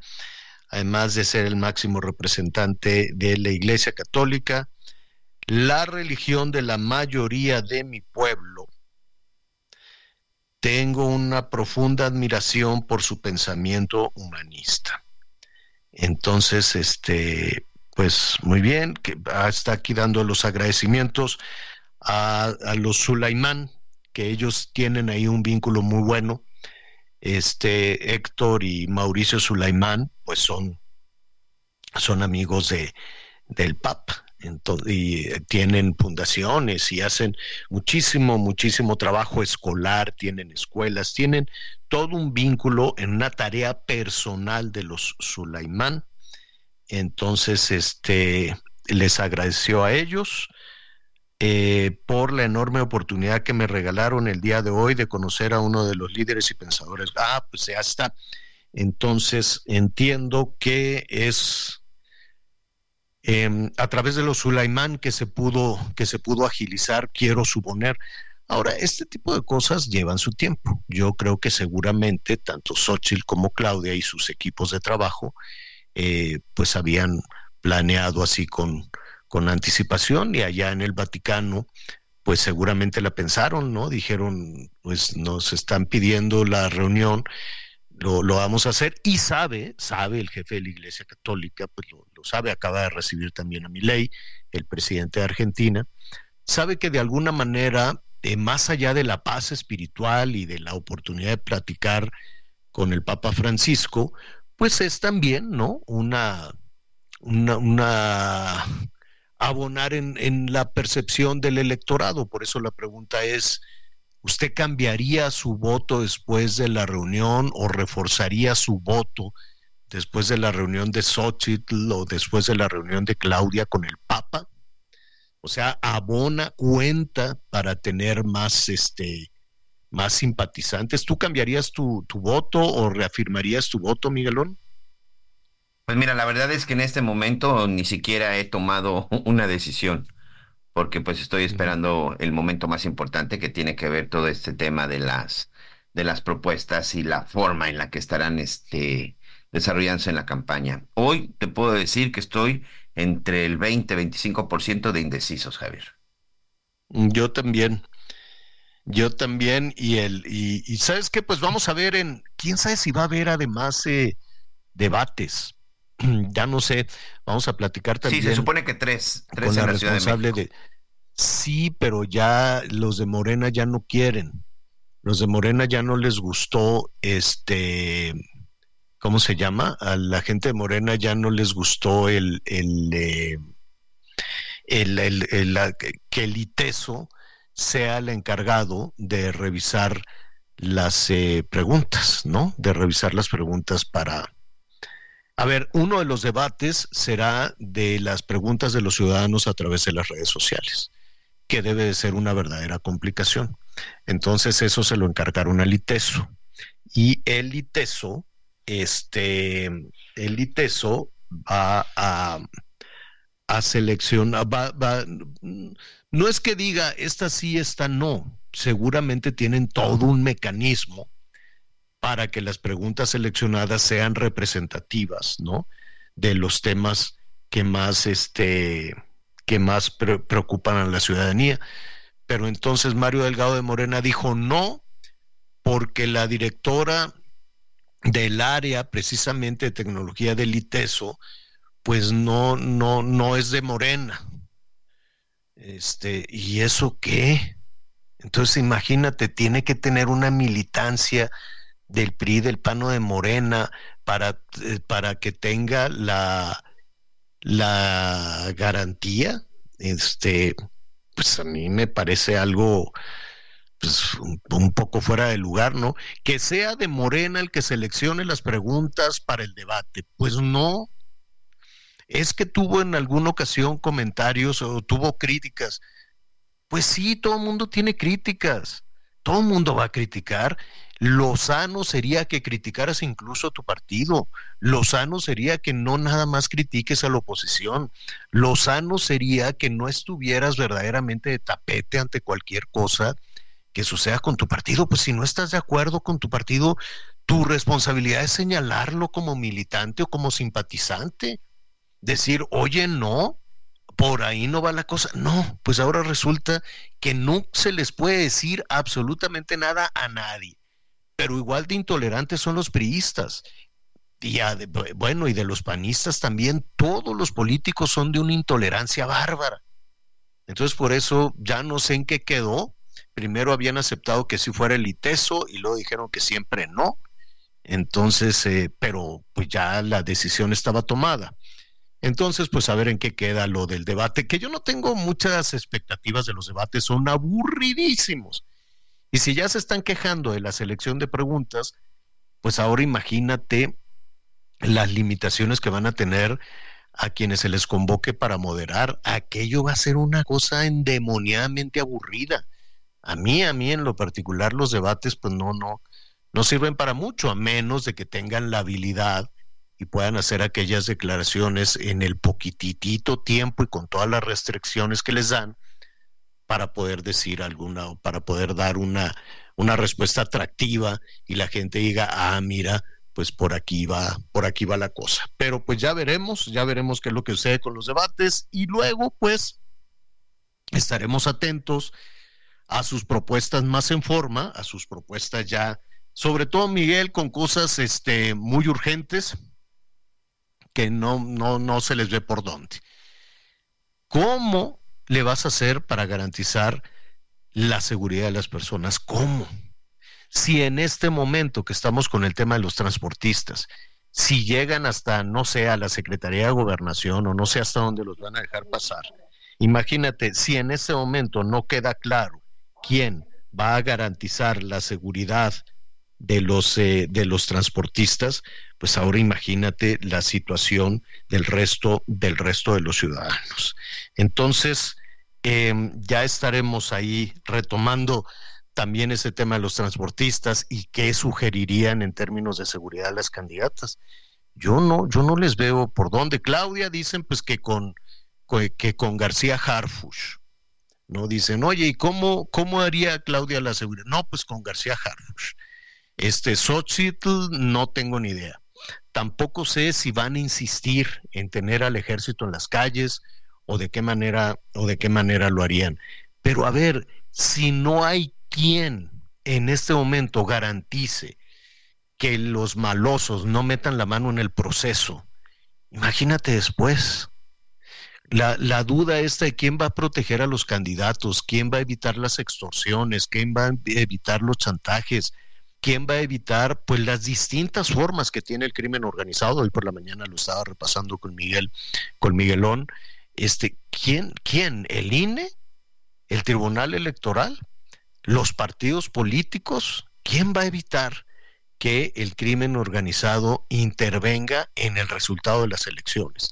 además de ser el máximo representante de la Iglesia Católica la religión de la mayoría de mi pueblo. Tengo una profunda admiración por su pensamiento humanista. Entonces, este, pues muy bien, que está aquí dando los agradecimientos a, los Sulaimán, que ellos tienen ahí un vínculo muy bueno. Este Héctor y Mauricio Sulaimán, pues son, son amigos de, del Y eh, tienen fundaciones y hacen muchísimo, muchísimo trabajo escolar, tienen escuelas, tienen todo un vínculo en una tarea personal de los Sulaimán. Entonces, este, les agradeció a ellos eh, por la enorme oportunidad que me regalaron el día de hoy de conocer a uno de los líderes y pensadores. Ah, pues ya está. Entonces, entiendo que es Em, a través de los Sulaimán que se pudo, que se pudo agilizar, quiero suponer. Ahora, este tipo de cosas llevan su tiempo. Yo creo que seguramente tanto Xochitl como Claudia y sus equipos de trabajo, eh, pues habían planeado así con, con anticipación y allá en el Vaticano, pues seguramente la pensaron, ¿no? Dijeron, pues nos están pidiendo la reunión lo, vamos a hacer y sabe, sabe el jefe de la Iglesia Católica, pues lo, sabe, acaba de recibir también a ley el presidente de Argentina, sabe que de alguna manera, eh, más allá de la paz espiritual y de la oportunidad de platicar con el Papa Francisco, pues es también, ¿no? Una, una, abonar en, en la percepción del electorado. Por eso la pregunta es, ¿usted cambiaría su voto después de la reunión o reforzaría su voto después de la reunión de Xochitl o después de la reunión de Claudia con el Papa? O sea, abona cuenta para tener más, este, más simpatizantes. ¿Tú cambiarías tu, tu voto o reafirmarías tu voto, Miguelón?
Pues mira, la verdad es que en este momento ni siquiera he tomado una decisión, porque pues estoy esperando el momento más importante que tiene que ver todo este tema de las de las propuestas y la forma en la que estarán este desarrollándose en la campaña. Hoy te puedo decir que estoy entre el 20-25% de indecisos, Javier.
Yo también. Yo también, y el, y, sabes qué, pues vamos a ver en, quién sabe si va a haber además eh, debates. ya no sé, vamos a platicar también.
Sí, se supone que tres, tres en la, Ciudad de, de
Sí, pero ya los de Morena ya no quieren. Los de Morena ya no les gustó este ¿cómo se llama? A la gente de Morena ya no les gustó el, el, eh, que el ITESO sea el encargado de revisar las eh, preguntas, ¿no? De revisar las preguntas para... A ver, uno de los debates será de las preguntas de los ciudadanos a través de las redes sociales, que debe de ser una verdadera complicación. Entonces eso se lo encargaron al ITESO. Y el ITESO este, el ITESO va a, seleccionar, va, va, no es que diga esta sí, esta no, seguramente tienen todo un mecanismo para que las preguntas seleccionadas sean representativas, ¿no? De los temas que más, este, que más preocupan a la ciudadanía. Pero entonces Mario Delgado de Morena dijo no, porque la directora del área precisamente de tecnología del ITESO, pues no, no, no es de Morena. Este, ¿y eso qué? Entonces imagínate, tiene que tener una militancia del PRI, del PANO de Morena, para, eh, para que tenga la, la garantía. Este, pues a mí me parece algo pues, un, poco fuera de lugar, ¿no? Que sea de Morena el que seleccione las preguntas para el debate. Pues no. Es que tuvo en alguna ocasión comentarios o tuvo críticas. Pues sí, todo el mundo tiene críticas. Todo el mundo va a criticar. Lo sano sería que criticaras incluso a tu partido. Lo sano sería que no nada más critiques a la oposición. Lo sano sería que no estuvieras verdaderamente de tapete ante cualquier cosa que suceda con tu partido. Pues si no estás de acuerdo con tu partido, tu responsabilidad es señalarlo como militante o como simpatizante. Decir, oye, no, por ahí no va la cosa. No, pues ahora resulta que no se les puede decir absolutamente nada a nadie. Pero igual de intolerantes son los priistas. Y bueno, y de los panistas también, todos los políticos son de una intolerancia bárbara. Entonces por eso ya no sé en qué quedó, primero habían aceptado que si fuera el ITESO y luego dijeron que siempre no. Entonces, eh, pero pues ya la decisión estaba tomada. Entonces, pues a ver en qué queda lo del debate, que yo no tengo muchas expectativas de los debates, son aburridísimos. Y si ya se están quejando de la selección de preguntas, pues ahora imagínate las limitaciones que van a tener a quienes se les convoque para moderar. Aquello va a ser una cosa endemoniadamente aburrida. A mí, a mí en lo particular, los debates, pues no, no, no sirven para mucho, a menos de que tengan la habilidad y puedan hacer aquellas declaraciones en el poquitito tiempo y con todas las restricciones que les dan para poder decir alguna, para poder dar una, una respuesta atractiva y la gente diga, ah, mira, pues por aquí va, por aquí va la cosa. Pero pues ya veremos, ya veremos qué es lo que sucede con los debates y luego pues estaremos atentos a sus propuestas más en forma, a sus propuestas ya, sobre todo Miguel, con cosas este, muy urgentes que no, no, no se les ve por dónde. ¿Cómo le vas a hacer para garantizar la seguridad de las personas? ¿Cómo? Si en este momento que estamos con el tema de los transportistas, si llegan hasta, no sé, a la Secretaría de Gobernación o no sé hasta dónde los van a dejar pasar. Imagínate, si en ese momento no queda claro quién va a garantizar la seguridad de los, eh, de los transportistas, pues ahora imagínate la situación del resto, del resto de los ciudadanos. Entonces, em, ya estaremos ahí retomando también ese tema de los transportistas y qué sugerirían en términos de seguridad las candidatas. Yo no, yo no les veo por dónde. Claudia dicen pues que con, que con García Harfush. No dicen, oye, ¿y cómo, cómo haría Claudia la seguridad? No, pues con García Harfush. Este Xochitl no tengo ni idea. Tampoco sé si van a insistir en tener al ejército en las calles o de qué manera o de qué manera lo harían. Pero a ver, si no hay quien en este momento garantice que los malosos no metan la mano en el proceso, imagínate después. La, la, duda esta de quién va a proteger a los candidatos, quién va a evitar las extorsiones, quién va a evitar los chantajes, quién va a evitar pues las distintas formas que tiene el crimen organizado. Hoy por la mañana lo estaba repasando con Miguel, con Miguelón. Este, ¿quién, quién? ¿El INE? ¿El Tribunal Electoral? los partidos políticos, ¿quién va a evitar que el crimen organizado intervenga en el resultado de las elecciones?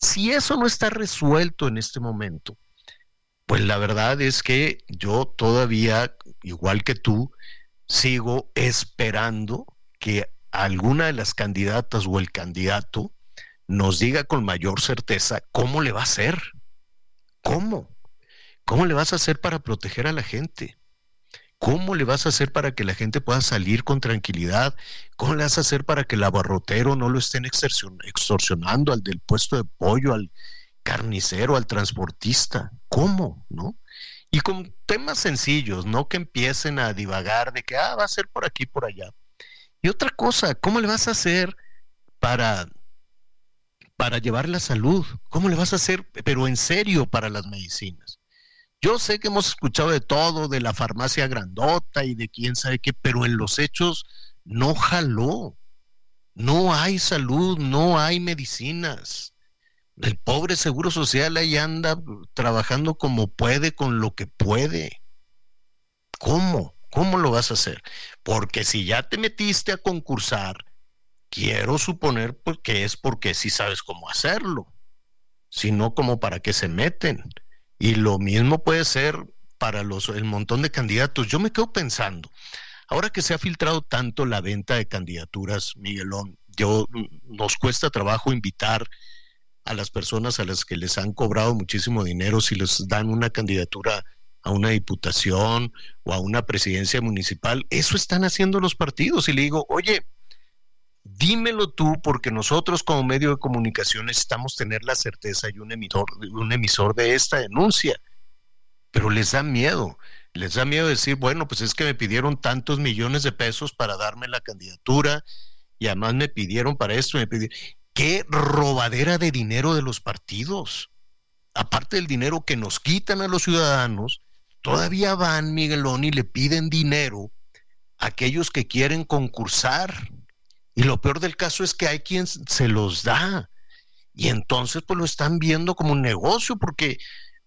Si eso no está resuelto en este momento, pues la verdad es que yo todavía, igual que tú, sigo esperando que alguna de las candidatas o el candidato nos diga con mayor certeza cómo le va a hacer. ¿Cómo? ¿Cómo le vas a hacer para proteger a la gente? ¿Cómo le vas a hacer para que la gente pueda salir con tranquilidad? ¿Cómo le vas a hacer para que el abarrotero no lo estén extorsionando al del puesto de pollo, al carnicero, al transportista? ¿Cómo? ¿No? Y con temas sencillos, no que empiecen a divagar de que, ah, va a ser por aquí, por allá. Y otra cosa, ¿cómo le vas a hacer para, para llevar la salud? ¿Cómo le vas a hacer, pero en serio, para las medicinas? Yo sé que hemos escuchado de todo, de la farmacia grandota y de quién sabe qué, pero en los hechos no jaló. No hay salud, no hay medicinas. El pobre Seguro Social ahí anda trabajando como puede, con lo que puede. ¿Cómo? ¿Cómo lo vas a hacer? Porque si ya te metiste a concursar, quiero suponer pues, que es porque sí sabes cómo hacerlo, si no como para qué se meten. Y lo mismo puede ser para los, el montón de candidatos. Yo me quedo pensando, ahora que se ha filtrado tanto la venta de candidaturas, Miguelón, yo nos cuesta trabajo invitar a las personas a las que les han cobrado muchísimo dinero si les dan una candidatura a una diputación o a una presidencia municipal. Eso están haciendo los partidos. Y le digo, oye, dímelo tú, porque nosotros como medio de comunicación necesitamos tener la certeza y un emisor, un emisor de esta denuncia. Pero les da miedo, les da miedo decir, bueno, pues es que me pidieron tantos millones de pesos para darme la candidatura y además me pidieron para esto, me pidieron... ¿Qué robadera de dinero de los partidos? Aparte del dinero que nos quitan a los ciudadanos, todavía van, Miguelón, y le piden dinero a aquellos que quieren concursar y lo peor del caso es que hay quien se los da. Y entonces pues lo están viendo como un negocio, porque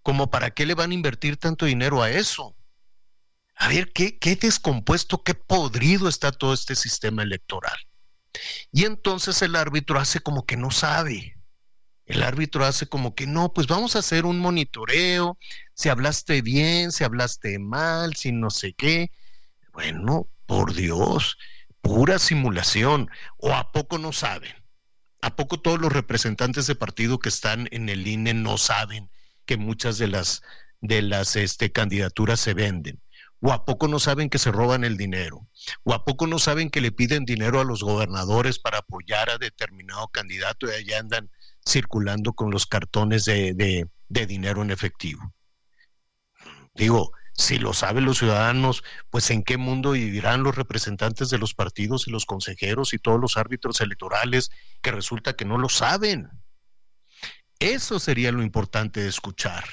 como para qué le van a invertir tanto dinero a eso. A ver, ¿qué, qué descompuesto, qué podrido está todo este sistema electoral. Y entonces el árbitro hace como que no sabe. El árbitro hace como que no, pues vamos a hacer un monitoreo, si hablaste bien, si hablaste mal, si no sé qué. Bueno, por Dios, pura simulación. ¿O a poco no saben? ¿A poco todos los representantes de partido que están en el INE no saben que muchas de las, de las este, candidaturas se venden? ¿O a poco no saben que se roban el dinero? ¿O a poco no saben que le piden dinero a los gobernadores para apoyar a determinado candidato y allá andan circulando con los cartones de, de dinero en efectivo? Digo, si lo saben los ciudadanos, pues en qué mundo vivirán los representantes de los partidos y los consejeros y todos los árbitros electorales que resulta que no lo saben. Eso sería lo importante de escuchar.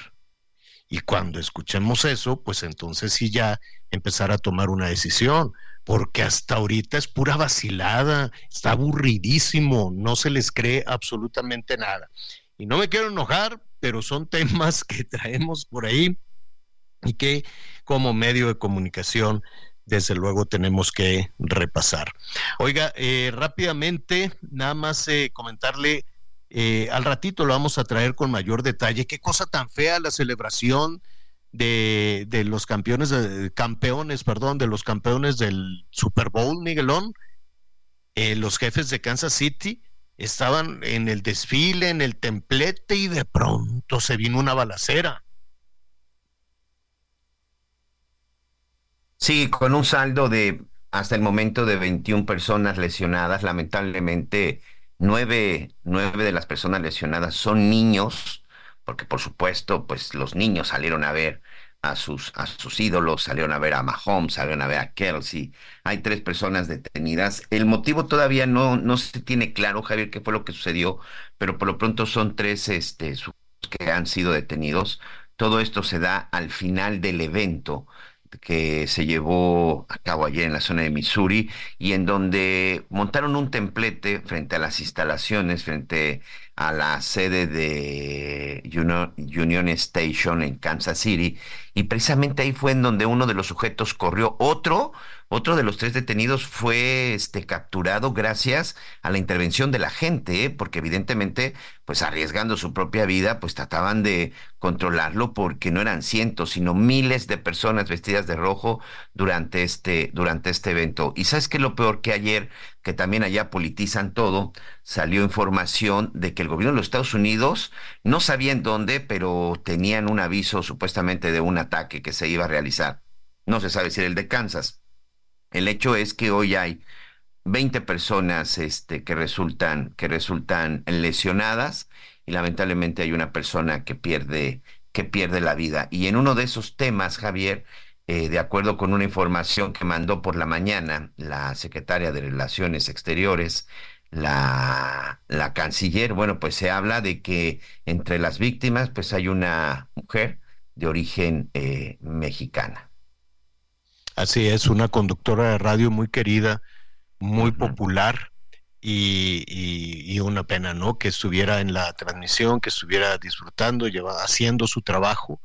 Y cuando escuchemos eso, pues entonces sí ya empezar a tomar una decisión, porque hasta ahorita es pura vacilada, está aburridísimo, no se les cree absolutamente nada. Y no me quiero enojar, pero son temas que traemos por ahí y que como medio de comunicación desde luego tenemos que repasar. Oiga, eh, rápidamente, nada más eh, comentarle, eh, al ratito lo vamos a traer con mayor detalle, qué cosa tan fea la celebración de, de los campeones, campeones, perdón, de los campeones del Super Bowl, Miguelón, los jefes de Kansas City estaban en el desfile, en el templete y de pronto se vino una balacera.
Sí, con un saldo de hasta el momento de 21 personas lesionadas. Lamentablemente, nueve, nueve de las personas lesionadas son niños, porque por supuesto, pues los niños salieron a ver a sus, a sus ídolos, salieron a ver a Mahomes, salieron a ver a Kelsey. Hay tres personas detenidas. El motivo todavía no, no se tiene claro, Javier, qué fue lo que sucedió, pero por lo pronto son tres este, que han sido detenidos. Todo esto se da al final del evento que se llevó a cabo ayer en la zona de Missouri y en donde montaron un templete frente a las instalaciones, frente a la sede de Union Station en Kansas City y precisamente ahí fue en donde uno de los sujetos corrió. Otro otro de los tres detenidos fue este, capturado gracias a la intervención de la gente, ¿eh? porque evidentemente, pues arriesgando su propia vida, pues trataban de controlarlo porque no eran cientos, sino miles de personas vestidas de rojo durante este, durante este evento. Y sabes que lo peor que ayer, que también allá politizan todo, salió información de que el gobierno de los Estados Unidos no sabía en dónde, pero tenían un aviso supuestamente de un ataque que se iba a realizar. No se sabe si era el de Kansas el hecho es que hoy hay 20 personas este, que, resultan, que resultan lesionadas y lamentablemente hay una persona que pierde, que pierde la vida. Y en uno de esos temas, Javier, eh, de acuerdo con una información que mandó por la mañana la secretaria de Relaciones Exteriores, la, la canciller, bueno, pues se habla de que entre las víctimas pues hay una mujer de origen eh, mexicana.
Así es, una conductora de radio muy querida, muy popular y, una pena, ¿no? Que estuviera en la transmisión, que estuviera disfrutando, lleva, haciendo su trabajo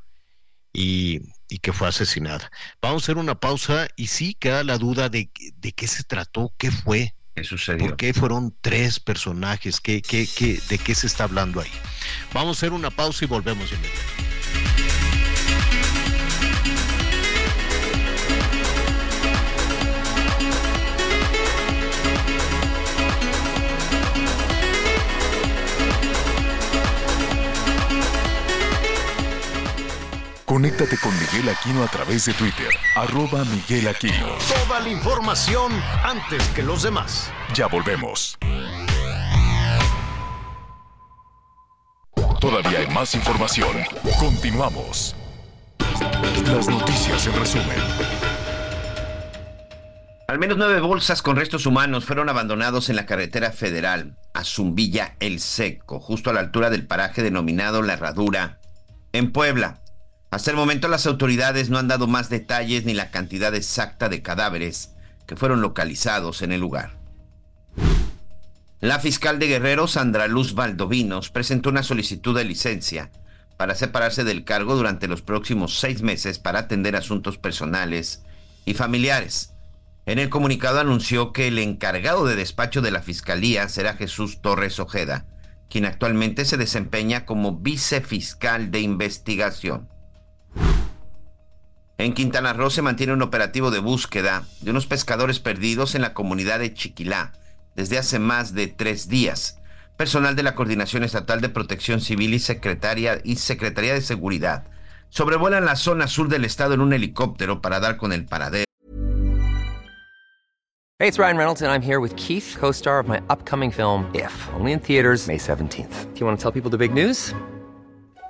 y, que fue asesinada. Vamos a hacer una pausa y sí queda la duda de, de qué se trató, qué fue.
¿Qué sucedió?
¿Por qué fueron tres personajes? ¿Qué, qué, qué, ¿De qué se está hablando ahí? Vamos a hacer una pausa y volvemos inmediatamente.
Conéctate con Miguel Aquino a través de Twitter, arroba Miguel Aquino.
Toda la información antes que los demás.
Ya volvemos. Todavía hay más información. Continuamos. Las noticias en resumen.
Al menos nueve bolsas con restos humanos fueron abandonados en la carretera federal a Zumbilla El Seco, justo a la altura del paraje denominado La Herradura, en Puebla. Hasta el momento las autoridades no han dado más detalles ni la cantidad exacta de cadáveres que fueron localizados en el lugar. La fiscal de Guerrero, Sandra Luz Valdovinos, presentó una solicitud de licencia para separarse del cargo durante los próximos seis meses para atender asuntos personales y familiares. En el comunicado anunció que el encargado de despacho de la Fiscalía será Jesús Torres Ojeda, quien actualmente se desempeña como vicefiscal de investigación. En Quintana Roo se mantiene un operativo de búsqueda de unos pescadores perdidos en la comunidad de Chiquilá desde hace más de tres días. Personal de la Coordinación Estatal de Protección Civil y Secretaría, y Secretaría de Seguridad sobrevuelan la zona sur del estado en un helicóptero para dar con el paradero.
Hey, it's Ryan Reynolds and I'm here with Keith, co-star of my upcoming film If, only in theaters May 17th. Do you want to tell people the big news?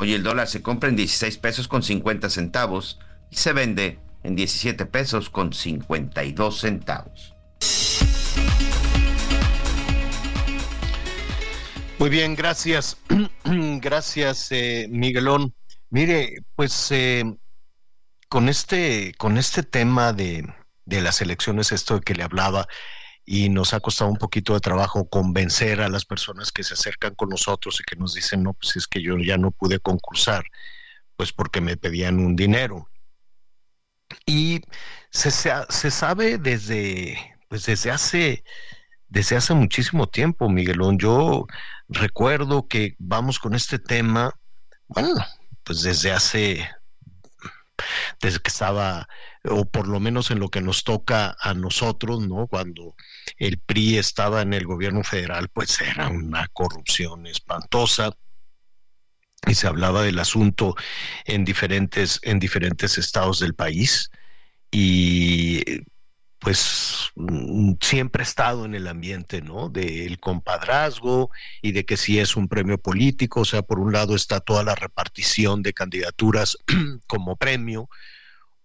Oye, el dólar se compra en 16 pesos con 50 centavos y se vende en 17 pesos con 52 centavos.
Muy bien, gracias. gracias, eh, Miguelón. Mire, pues eh, con este, con este tema de, de las elecciones, esto de que le hablaba, y nos ha costado un poquito de trabajo convencer a las personas que se acercan con nosotros y que nos dicen, no, pues es que yo ya no pude concursar, pues porque me pedían un dinero. Y se, se sabe desde, pues desde hace, desde hace muchísimo tiempo, Miguelón. Yo recuerdo que vamos con este tema, bueno, pues desde hace, desde que estaba o por lo menos en lo que nos toca a nosotros, ¿no? Cuando el PRI estaba en el gobierno federal, pues era una corrupción espantosa. Y se hablaba del asunto en diferentes en diferentes estados del país. Y pues mm, siempre ha estado en el ambiente, ¿no? Del compadrazgo y de que si es un premio político, o sea, por un lado está toda la repartición de candidaturas como premio,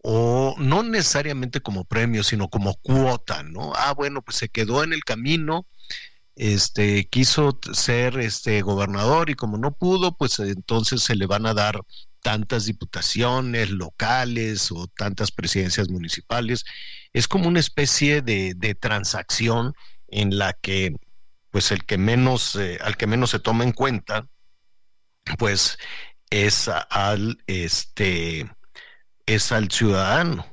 o no necesariamente como premio, sino como cuota, ¿no? Ah, bueno, pues se quedó en el camino, este, quiso ser este gobernador y como no pudo, pues entonces se le van a dar tantas diputaciones locales o tantas presidencias municipales. Es como una especie de, de transacción en la que, pues el que menos, eh, al que menos se toma en cuenta, pues es al, este, es al ciudadano.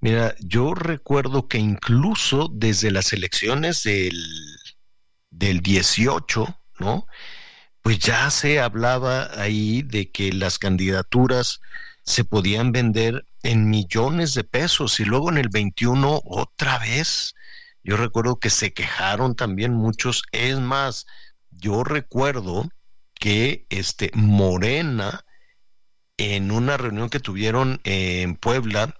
Mira, yo recuerdo que incluso desde las elecciones del, del 18, ¿no? Pues ya se hablaba ahí de que las candidaturas se podían vender en millones de pesos y luego en el 21 otra vez. Yo recuerdo que se quejaron también muchos. Es más, yo recuerdo que este Morena en una reunión que tuvieron en Puebla,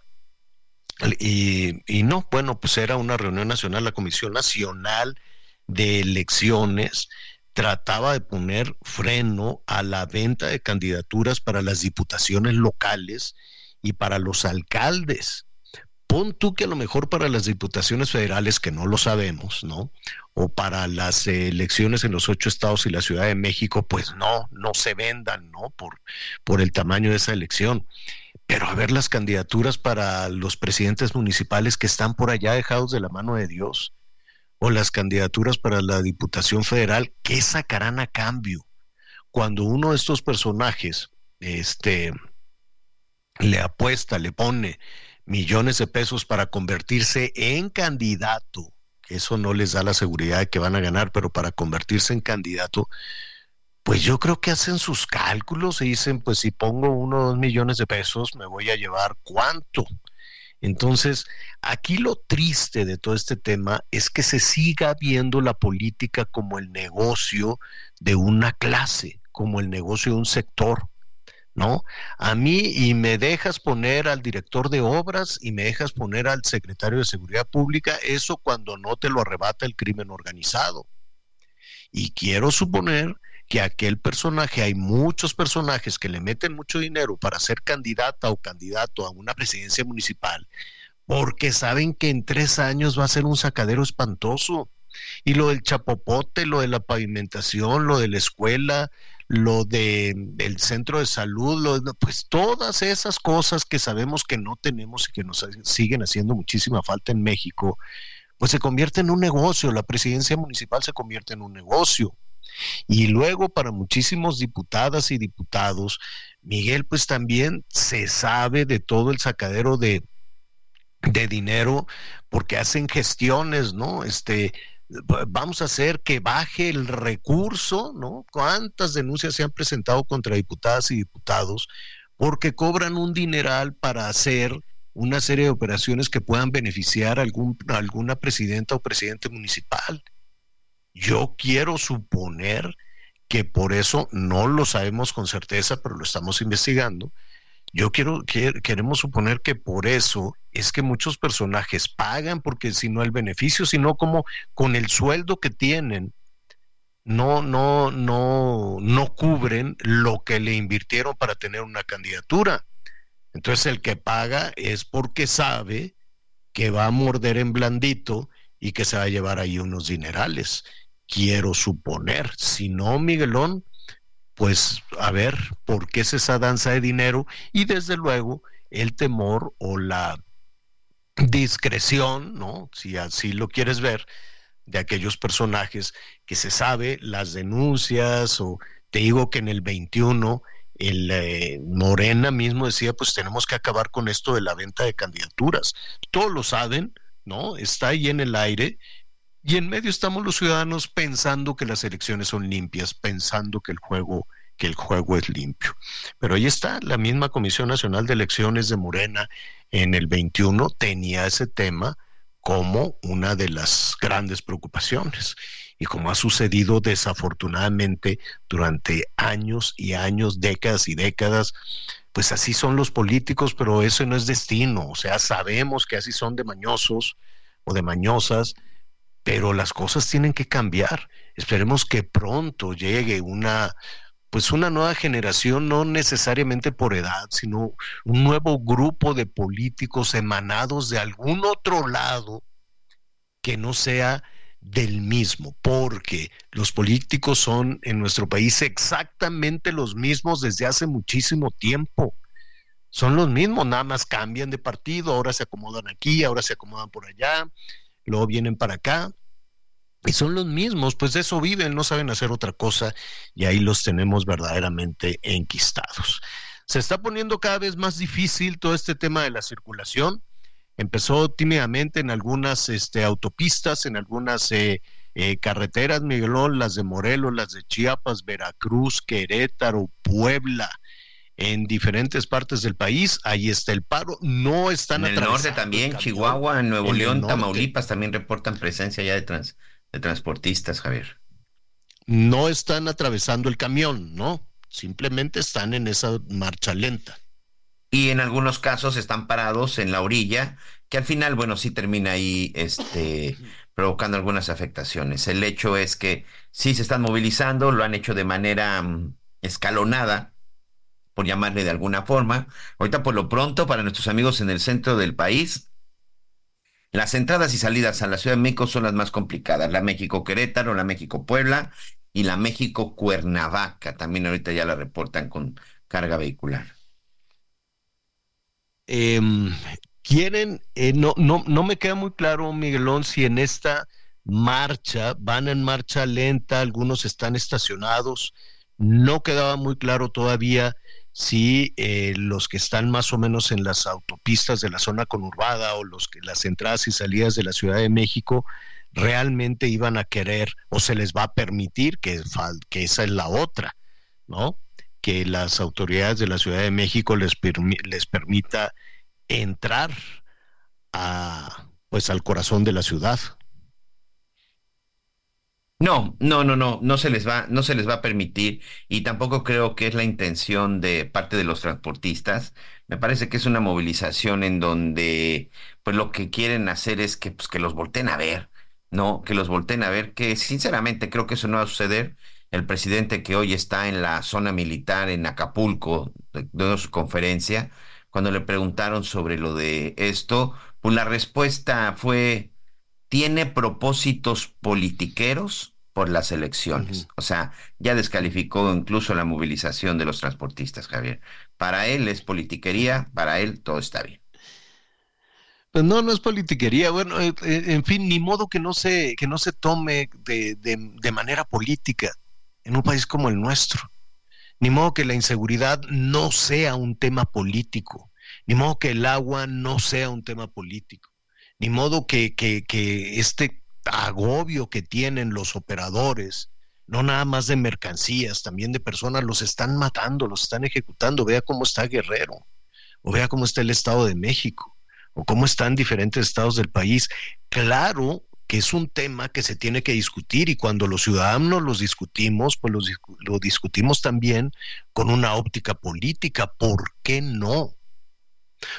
y, y, no, bueno, pues era una reunión nacional, la Comisión Nacional de Elecciones trataba de poner freno a la venta de candidaturas para las diputaciones locales y para los alcaldes. Pon tú que a lo mejor para las diputaciones federales, que no lo sabemos, ¿no? O para las elecciones en los ocho estados y la Ciudad de México, pues no, no se vendan, ¿no? Por, por el tamaño de esa elección. Pero a ver las candidaturas para los presidentes municipales que están por allá dejados de la mano de Dios, o las candidaturas para la Diputación Federal, ¿qué sacarán a cambio? Cuando uno de estos personajes, este, le apuesta, le pone millones de pesos para convertirse en candidato, eso no les da la seguridad de que van a ganar, pero para convertirse en candidato, pues yo creo que hacen sus cálculos y dicen, pues si pongo uno o dos millones de pesos, me voy a llevar cuánto. Entonces, aquí lo triste de todo este tema es que se siga viendo la política como el negocio de una clase, como el negocio de un sector. ¿No? A mí y me dejas poner al director de obras y me dejas poner al secretario de Seguridad Pública, eso cuando no te lo arrebata el crimen organizado. Y quiero suponer que aquel personaje, hay muchos personajes que le meten mucho dinero para ser candidata o candidato a una presidencia municipal, porque saben que en tres años va a ser un sacadero espantoso. Y lo del chapopote, lo de la pavimentación, lo de la escuela, lo de, del centro de salud, lo, pues todas esas cosas que sabemos que no tenemos y que nos siguen haciendo muchísima falta en México, pues se convierte en un negocio, la presidencia municipal se convierte en un negocio. Y luego para muchísimos diputadas y diputados, Miguel, pues también se sabe de todo el sacadero de, de dinero porque hacen gestiones, ¿no? Este, vamos a hacer que baje el recurso, ¿no? ¿Cuántas denuncias se han presentado contra diputadas y diputados porque cobran un dineral para hacer una serie de operaciones que puedan beneficiar a, algún, alguna presidenta o presidente municipal. Yo quiero suponer que por eso no lo sabemos con certeza, pero lo estamos investigando. Yo quiero, queremos suponer que por eso es que muchos personajes pagan, porque si no el beneficio, sino como con el sueldo que tienen, no, no, no, no cubren lo que le invirtieron para tener una candidatura. Entonces el que paga es porque sabe que va a morder en blandito y que se va a llevar ahí unos dinerales. Quiero suponer. Si no, Miguelón, pues a ver por qué es esa danza de dinero y desde luego el temor o la discreción, ¿no? Si así lo quieres ver, de aquellos personajes que se sabe las denuncias o te digo que en el 21 el eh, Morena mismo decía, pues tenemos que acabar con esto de la venta de candidaturas. Todos lo saben, ¿no? Está ahí en el aire. Y en medio estamos los ciudadanos pensando que las elecciones son limpias, pensando que el juego que el juego es limpio. Pero ahí está, la misma Comisión Nacional de Elecciones de Morena en el 21 tenía ese tema como una de las grandes preocupaciones y como ha sucedido desafortunadamente durante años y años, décadas y décadas, pues así son los políticos, pero eso no es destino, o sea, sabemos que así son de mañosos o de mañosas, pero las cosas tienen que cambiar. Esperemos que pronto llegue una pues una nueva generación, no necesariamente por edad, sino un nuevo grupo de políticos emanados de algún otro lado que no sea del mismo, porque los políticos son en nuestro país exactamente los mismos desde hace muchísimo tiempo. Son los mismos, nada más cambian de partido, ahora se acomodan aquí, ahora se acomodan por allá, luego vienen para acá. Y son los mismos, pues de eso viven, no saben hacer otra cosa y ahí los tenemos verdaderamente enquistados. Se está poniendo cada vez más difícil todo este tema de la circulación empezó tímidamente en algunas este, autopistas, en algunas eh, eh, carreteras, Miguelón, las de Morelos, las de Chiapas, Veracruz, Querétaro, Puebla, en diferentes partes del país. Ahí está el paro. No están
En el norte también, Chihuahua, en Nuevo León, Tamaulipas también reportan presencia ya de, trans, de transportistas, Javier.
No están atravesando el camión, ¿no? Simplemente están en esa marcha lenta
y en algunos casos están parados en la orilla, que al final, bueno, sí termina ahí este, provocando algunas afectaciones. El hecho es que sí se están movilizando, lo han hecho de manera mm, escalonada, por llamarle de alguna forma. Ahorita, por lo pronto, para nuestros amigos en el centro del país, las entradas y salidas a la Ciudad de México son las más complicadas. La México Querétaro, la México Puebla y la México Cuernavaca. También ahorita ya la reportan con carga vehicular
eh, quieren, eh, no, no, no me queda muy claro, Miguelón, si en esta marcha van en marcha lenta, algunos están estacionados, no quedaba muy claro todavía si eh, los que están más o menos en las autopistas de la zona conurbada o los que las entradas y salidas de la Ciudad de México realmente iban a querer o se les va a permitir que, que esa es la otra, ¿no? que las autoridades de la Ciudad de México les, les permita entrar a, pues, al corazón de la ciudad.
No, no, no, no, no se les va, no se les va a permitir y tampoco creo que es la intención de parte de los transportistas. Me parece que es una movilización en donde, pues, lo que quieren hacer es que, pues, que los volteen a ver, no, que los volteen a ver. Que sinceramente creo que eso no va a suceder el presidente que hoy está en la zona militar en Acapulco, de, su conferencia, cuando le preguntaron sobre lo de esto, pues la respuesta fue, tiene propósitos politiqueros por las elecciones. O sea, ya descalificó incluso la movilización de los transportistas, Javier. Para él es politiquería, para él todo está bien.
Pues no, no es politiquería. Bueno, eh, eh, en fin, ni modo que no se, que no se tome de, de manera política en un país como el nuestro. Ni modo que la inseguridad no sea un tema político, ni modo que el agua no sea un tema político, ni modo que, que, este agobio que tienen los operadores no nada más de mercancías, también de personas, los están matando, los están ejecutando. Vea cómo está Guerrero, o vea cómo está el Estado de México, o cómo están diferentes estados del país. Claro que es un tema que se tiene que discutir y cuando los ciudadanos los discutimos, pues lo discutimos también con una óptica política. ¿Por qué no?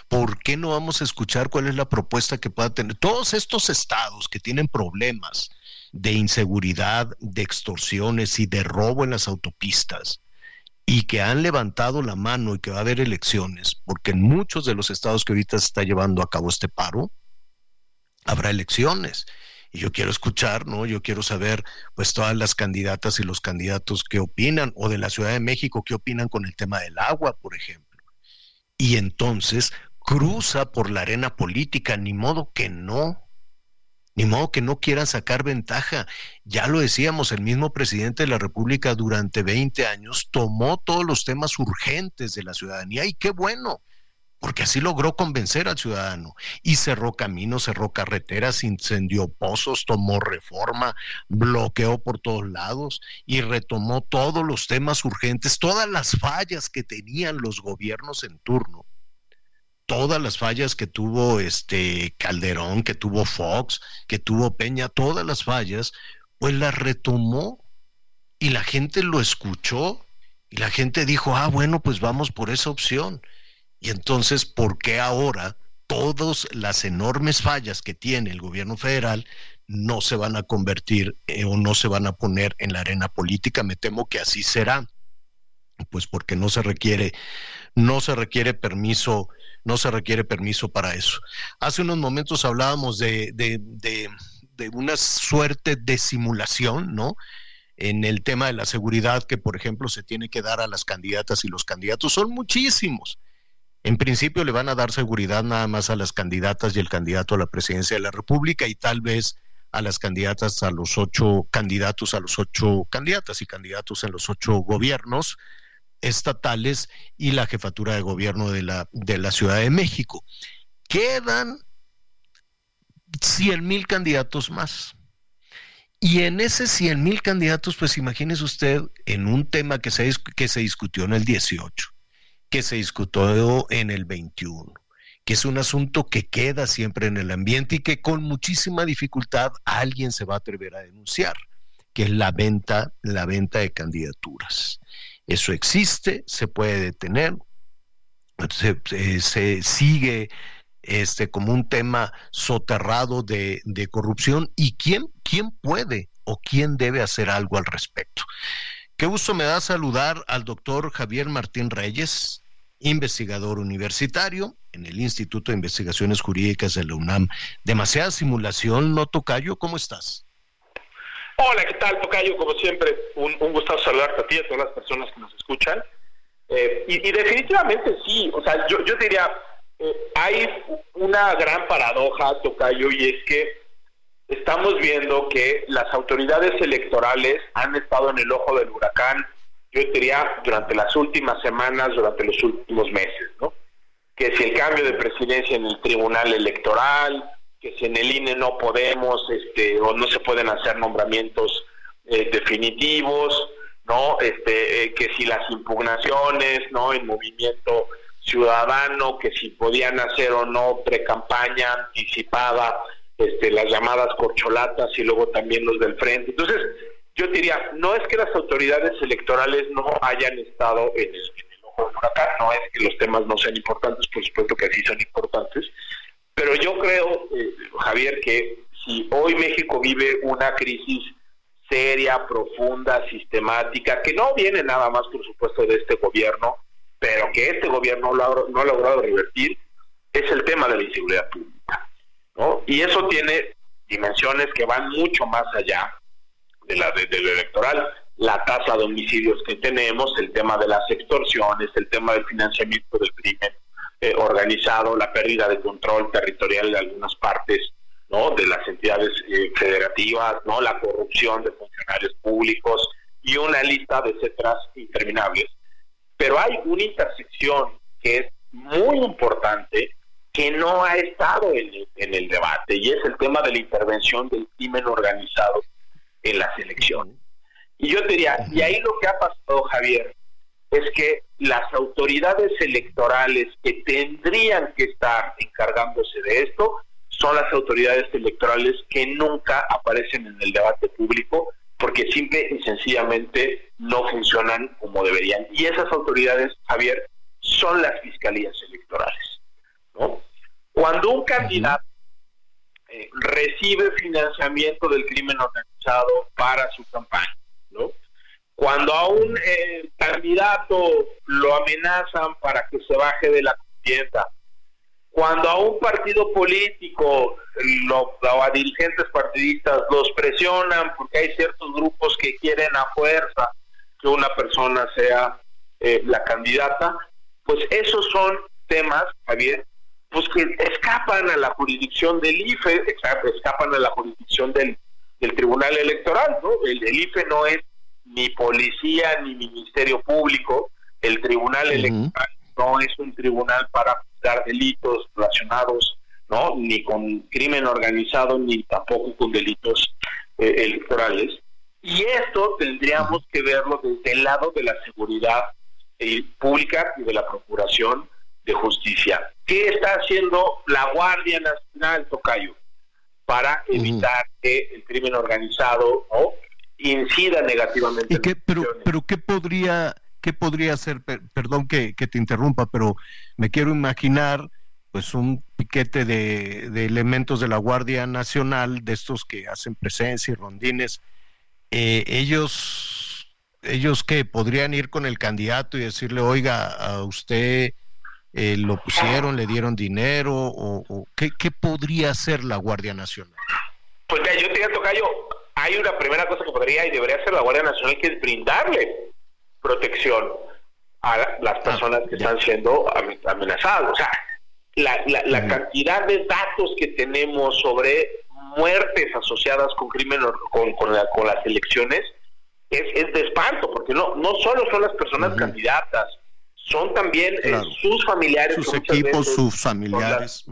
¿Por qué no vamos a escuchar cuál es la propuesta que pueda tener todos estos estados que tienen problemas de inseguridad, de extorsiones y de robo en las autopistas? y que han levantado la mano y que va a haber elecciones, porque en muchos de los estados que ahorita se está llevando a cabo este paro, habrá elecciones y yo quiero escuchar, ¿no? Yo quiero saber, pues, todas las candidatas y los candidatos qué opinan, o de la Ciudad de México, qué opinan con el tema del agua, por ejemplo. Y entonces cruza por la arena política, ni modo que no, ni modo que no quieran sacar ventaja. Ya lo decíamos, el mismo presidente de la República durante 20 años tomó todos los temas urgentes de la ciudadanía y qué bueno porque así logró convencer al ciudadano y cerró caminos, cerró carreteras, incendió pozos, tomó reforma, bloqueó por todos lados y retomó todos los temas urgentes, todas las fallas que tenían los gobiernos en turno. Todas las fallas que tuvo este Calderón, que tuvo Fox, que tuvo Peña, todas las fallas, pues las retomó y la gente lo escuchó y la gente dijo, ah, bueno, pues vamos por esa opción. Y entonces, ¿por qué ahora todas las enormes fallas que tiene el gobierno federal no se van a convertir eh, o no se van a poner en la arena política? Me temo que así será. Pues porque no se requiere, no se requiere permiso, no se requiere permiso para eso. Hace unos momentos hablábamos de, de, de, de una suerte de simulación, ¿no? en el tema de la seguridad que, por ejemplo, se tiene que dar a las candidatas y los candidatos. Son muchísimos. En principio le van a dar seguridad nada más a las candidatas y el candidato a la presidencia de la República y tal vez a las candidatas, a los ocho candidatos, a los ocho candidatas y candidatos en los ocho gobiernos estatales y la jefatura de gobierno de la, de la Ciudad de México. Quedan cien mil candidatos más. Y en ese cien mil candidatos, pues imagínese usted en un tema que se, que se discutió en el 18 que se discutió en el 21, que es un asunto que queda siempre en el ambiente y que con muchísima dificultad alguien se va a atrever a denunciar, que es la venta, la venta de candidaturas. Eso existe, se puede detener, se, sigue este, como un tema soterrado de, de corrupción y quién, quién puede o quién debe hacer algo al respecto. Qué gusto me da saludar al doctor Javier Martín Reyes, investigador universitario en el Instituto de Investigaciones Jurídicas de la UNAM. Demasiada simulación, ¿no, Tocayo? ¿Cómo estás?
Hola, ¿qué tal, Tocayo? Como siempre, un, un gusto saludarte a ti y a todas las personas que nos escuchan. Eh, y, definitivamente sí, o sea, yo, yo diría, eh, hay una gran paradoja, Tocayo, y es que estamos viendo que las autoridades electorales han estado en el ojo del huracán, yo diría, durante las últimas semanas, durante los últimos meses, ¿no? Que si el cambio de presidencia en el Tribunal Electoral, que si en el INE no podemos, este, o no se pueden hacer nombramientos eh, definitivos, ¿no? Este, eh, que si las impugnaciones, ¿no? En movimiento ciudadano, que si podían hacer o no pre-campaña anticipada, este, las llamadas corcholatas y luego también los del frente. Entonces, yo diría, no es que las autoridades electorales no hayan estado en el, ojo del huracán, no es que los temas no sean importantes, por supuesto que sí son importantes, pero yo creo, eh, Javier, que si hoy México vive una crisis seria, profunda, sistemática, que no viene nada más, por supuesto, de este gobierno, pero que este gobierno no ha logrado revertir, es el tema de la inseguridad pública. Y eso tiene dimensiones que van mucho más allá de la de, lo electoral. La tasa de homicidios que tenemos, el tema de las extorsiones, el tema del financiamiento del crimen eh, organizado, la pérdida de control territorial de algunas partes ¿no? de las entidades eh, federativas, no la corrupción de funcionarios públicos y una lista de etcétera interminables. Pero hay una intersección que es muy importante que no ha estado en el, debate y es el tema de la intervención del crimen organizado en las elecciones. Y yo te diría, y ahí lo que ha pasado, Javier, es que las autoridades electorales que tendrían que estar encargándose de esto son las autoridades electorales que nunca aparecen en el debate público porque simple y sencillamente no funcionan como deberían. Y esas autoridades, Javier, son las fiscalías electorales. ¿No? Cuando un candidato eh, recibe financiamiento del crimen organizado para su campaña, ¿no? Cuando a un eh, candidato lo amenazan para que se baje de la contienda, cuando a un partido político lo, o a dirigentes partidistas los presionan porque hay ciertos grupos que quieren a fuerza que una persona sea eh, la candidata, pues esos son temas, Javier, pues que escapan a la jurisdicción del IFE, escapan a la jurisdicción del, Tribunal Electoral, ¿no? El, IFE no es ni policía ni ministerio público, el Tribunal Electoral no es un tribunal para juzgar delitos relacionados, ¿no? Ni con crimen organizado ni tampoco con delitos eh, electorales. Y esto tendríamos que verlo desde el lado de la seguridad eh, pública y de la procuración de justicia. ¿Qué está haciendo la Guardia Nacional, Tocayo, para evitar que el crimen organizado incida negativamente?
¿Y qué, pero, pero qué podría, qué podría hacer? Perdón que, te interrumpa, pero me quiero imaginar pues un piquete de, de, elementos de la Guardia Nacional, de estos que hacen presencia y rondines, eh, ellos, ellos que podrían ir con el candidato y decirle, oiga, a usted eh, lo pusieron, le dieron dinero o, ¿qué, podría hacer la Guardia Nacional?
Pues ya, yo te digo, Tocayo, hay una primera cosa que podría y debería hacer la Guardia Nacional que es brindarle protección a las ah, personas que están siendo amenazadas. O sea, la, la, cantidad de datos que tenemos sobre muertes asociadas con crimen con, con, con las elecciones es, es, de espanto, porque no, no solo son las personas candidatas, son también eh, sus familiares.
Sus equipos, sus familiares.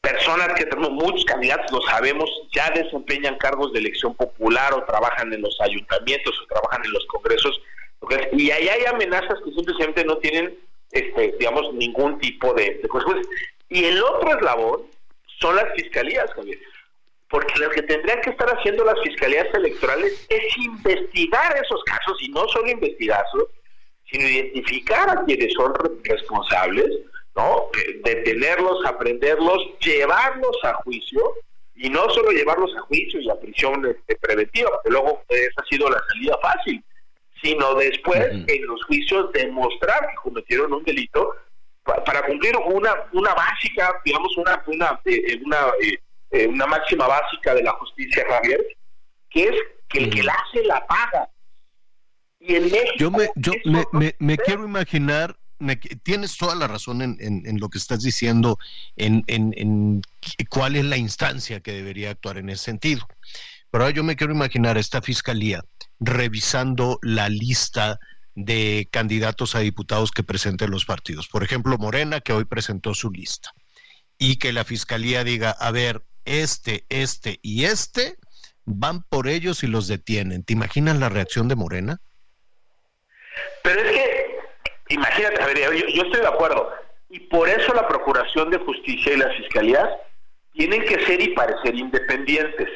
Personas que tenemos, muchos candidatos, lo sabemos, ya desempeñan cargos de elección popular o trabajan en los ayuntamientos o trabajan en los congresos. Y ahí hay amenazas que simplemente no tienen, este, digamos, ningún tipo de, de Y el otro eslabón son las fiscalías, Javier. Porque lo que tendrían que estar haciendo las fiscalías electorales es investigar esos casos y no solo investigarlos, sino identificar a quienes son responsables, ¿no? Eh, detenerlos, aprenderlos, llevarlos a juicio y no solo llevarlos a juicio y a prisión este, preventiva, porque luego esa ha sido la salida fácil, sino después en los juicios demostrar que cometieron un delito para cumplir una una básica, digamos una una eh, una, eh, una máxima básica de la justicia, Javier, que es que el que la hace la paga
yo me, yo me, me, quiero imaginar, tienes toda la razón en, en, lo que estás diciendo, en, en, cuál es la instancia que debería actuar en ese sentido. Pero yo me quiero imaginar esta fiscalía revisando la lista de candidatos a diputados que presenten los partidos. Por ejemplo, Morena, que hoy presentó su lista. Y que la fiscalía diga, a ver, este, este y este van por ellos y los detienen. ¿Te imaginas la reacción de Morena?
Pero es que, imagínate, yo, estoy de acuerdo. Y por eso la Procuración de Justicia y las Fiscalías tienen que ser y parecer independientes,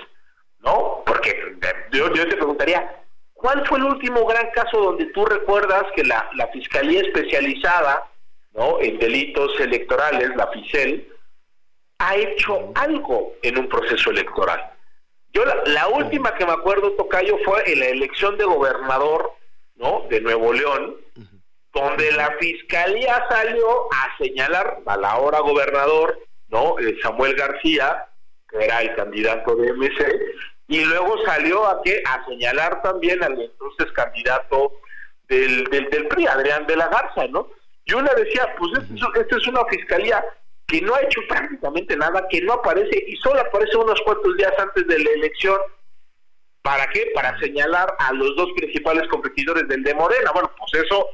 ¿no? Porque yo, te preguntaría, ¿cuál fue el último gran caso donde tú recuerdas que la, Fiscalía Especializada ¿no? en Delitos Electorales, la FICEL, ha hecho algo en un proceso electoral? Yo la, la última que me acuerdo, Tocayo, fue en la elección de gobernador ¿no? de Nuevo León, donde la fiscalía salió a señalar a la hora gobernador, ¿no? Eh, Samuel García, que era el candidato de MC, y luego salió a que a señalar también al entonces candidato del, del, del PRI, Adrián de la Garza, ¿no? Yo le decía, pues esta es una fiscalía que no ha hecho prácticamente nada, que no aparece y solo aparece unos cuantos días antes de la elección ¿Para qué? Para señalar a los dos principales competidores del de Morena. Bueno, pues eso,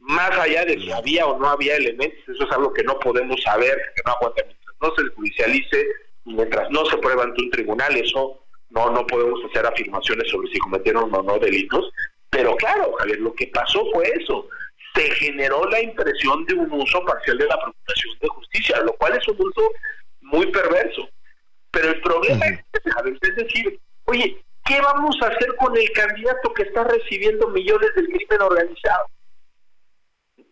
más allá de si había o no había elementos, eso es algo que no podemos saber, que no aguanta mientras no se judicialice mientras no se prueba ante un tribunal, eso no, no podemos hacer afirmaciones sobre si cometieron o no delitos, pero claro, Javier, lo que pasó fue eso. Se generó la impresión de un uso parcial de la Procuración de Justicia, lo cual es un uso muy perverso. Pero el problema es, es decir, oye, ¿qué vamos a hacer con el candidato que está recibiendo millones del crimen organizado?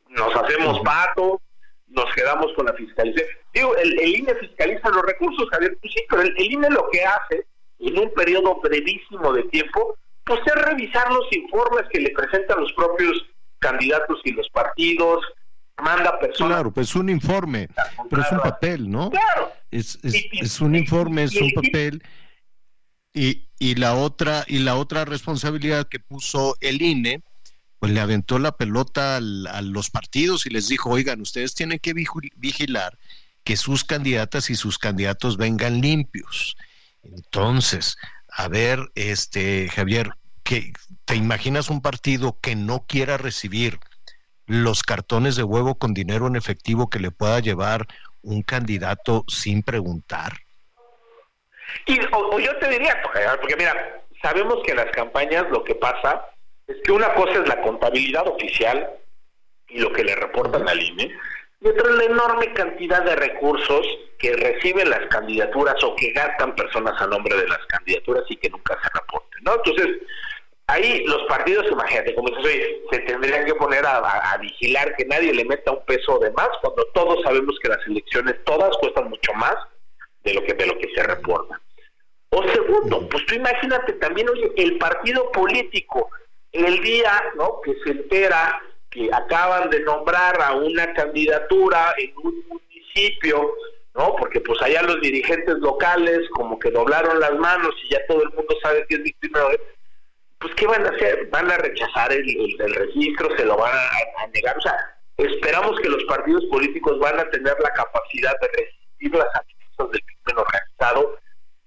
Nos hacemos pato, nos quedamos con la fiscalización. Digo, el, INE fiscaliza los recursos, Javier, pues sí, pero el, el INE lo que hace en un periodo brevísimo de tiempo, pues es revisar los informes que le presentan los propios candidatos y los partidos, manda personas.
Claro, pues un informe, pero es un papel, ¿no?
Claro.
Es, es, un informe, es un papel. Y, y, la otra, y la otra responsabilidad que puso el INE, pues le aventó la pelota a los partidos y les dijo, oigan, ustedes tienen que vigilar que sus candidatas y sus candidatos vengan limpios. Entonces, a ver, este Javier, que te imaginas un partido que no quiera recibir los cartones de huevo con dinero en efectivo que le pueda llevar un candidato sin preguntar?
Y, o, yo te diría, porque mira, sabemos que en las campañas lo que pasa es que una cosa es la contabilidad oficial y lo que le reportan al INE, y otra es la enorme cantidad de recursos que reciben las candidaturas o que gastan personas a nombre de las candidaturas y que nunca se reporten, ¿no? Entonces, ahí los partidos, imagínate, como dices, se tendrían que poner a, vigilar que nadie le meta un peso de más cuando todos sabemos que las elecciones todas cuestan mucho más de lo que de lo que se reporta. O segundo, pues tú imagínate también, oye, el partido político, el día, ¿no? Que se entera que acaban de nombrar a una candidatura en un municipio ¿no? Porque pues allá los dirigentes locales como que doblaron las manos y ya todo el mundo sabe que es víctima pues ¿qué van a hacer? ¿Van a rechazar el, registro? ¿Se lo van a, negar? O sea, esperamos que los partidos políticos van a tener la capacidad de resistir las del crimen organizado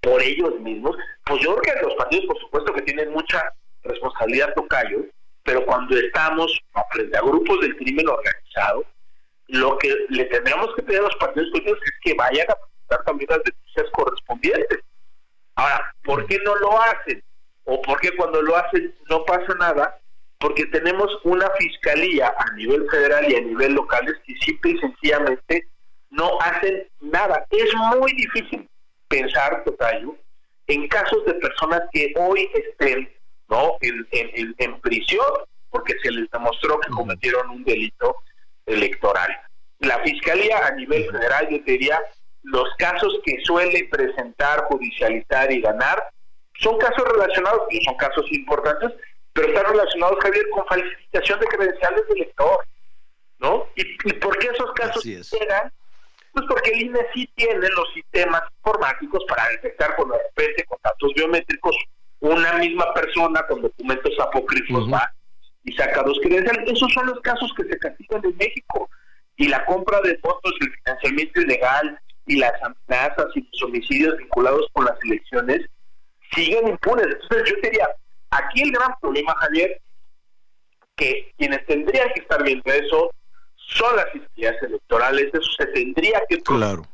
por ellos mismos. Pues yo creo que los partidos, por supuesto, que tienen mucha responsabilidad, tocayo, pero cuando estamos frente a grupos del crimen organizado, lo que le tendríamos que pedir a los partidos políticos es que vayan a presentar también las denuncias correspondientes. Ahora, ¿por qué no lo hacen? ¿O por qué cuando lo hacen no pasa nada? Porque tenemos una fiscalía a nivel federal y a nivel local que simple y sencillamente no hacen nada. Es muy difícil pensar, Totayo, en casos de personas que hoy estén no en, en, en prisión porque se les demostró que cometieron un delito electoral. La Fiscalía a nivel federal, yo te diría, los casos que suele presentar, judicializar y ganar, son casos relacionados, y son casos importantes, pero están relacionados, Javier, con falsificación de credenciales de elector. ¿No? ¿Y, por qué esos casos llegan? Pues porque el INE sí tiene los sistemas informáticos para detectar con repente con datos biométricos una misma persona con documentos apócrifos va y saca dos credenciales. Esos son los casos que se castigan en México. Y la compra de votos, el financiamiento ilegal y las amenazas y los homicidios vinculados con las elecciones siguen impunes. Entonces yo diría, aquí el gran problema, Javier, que quienes tendrían que estar viendo eso son las fiscalías electorales, eso se tendría que
claro.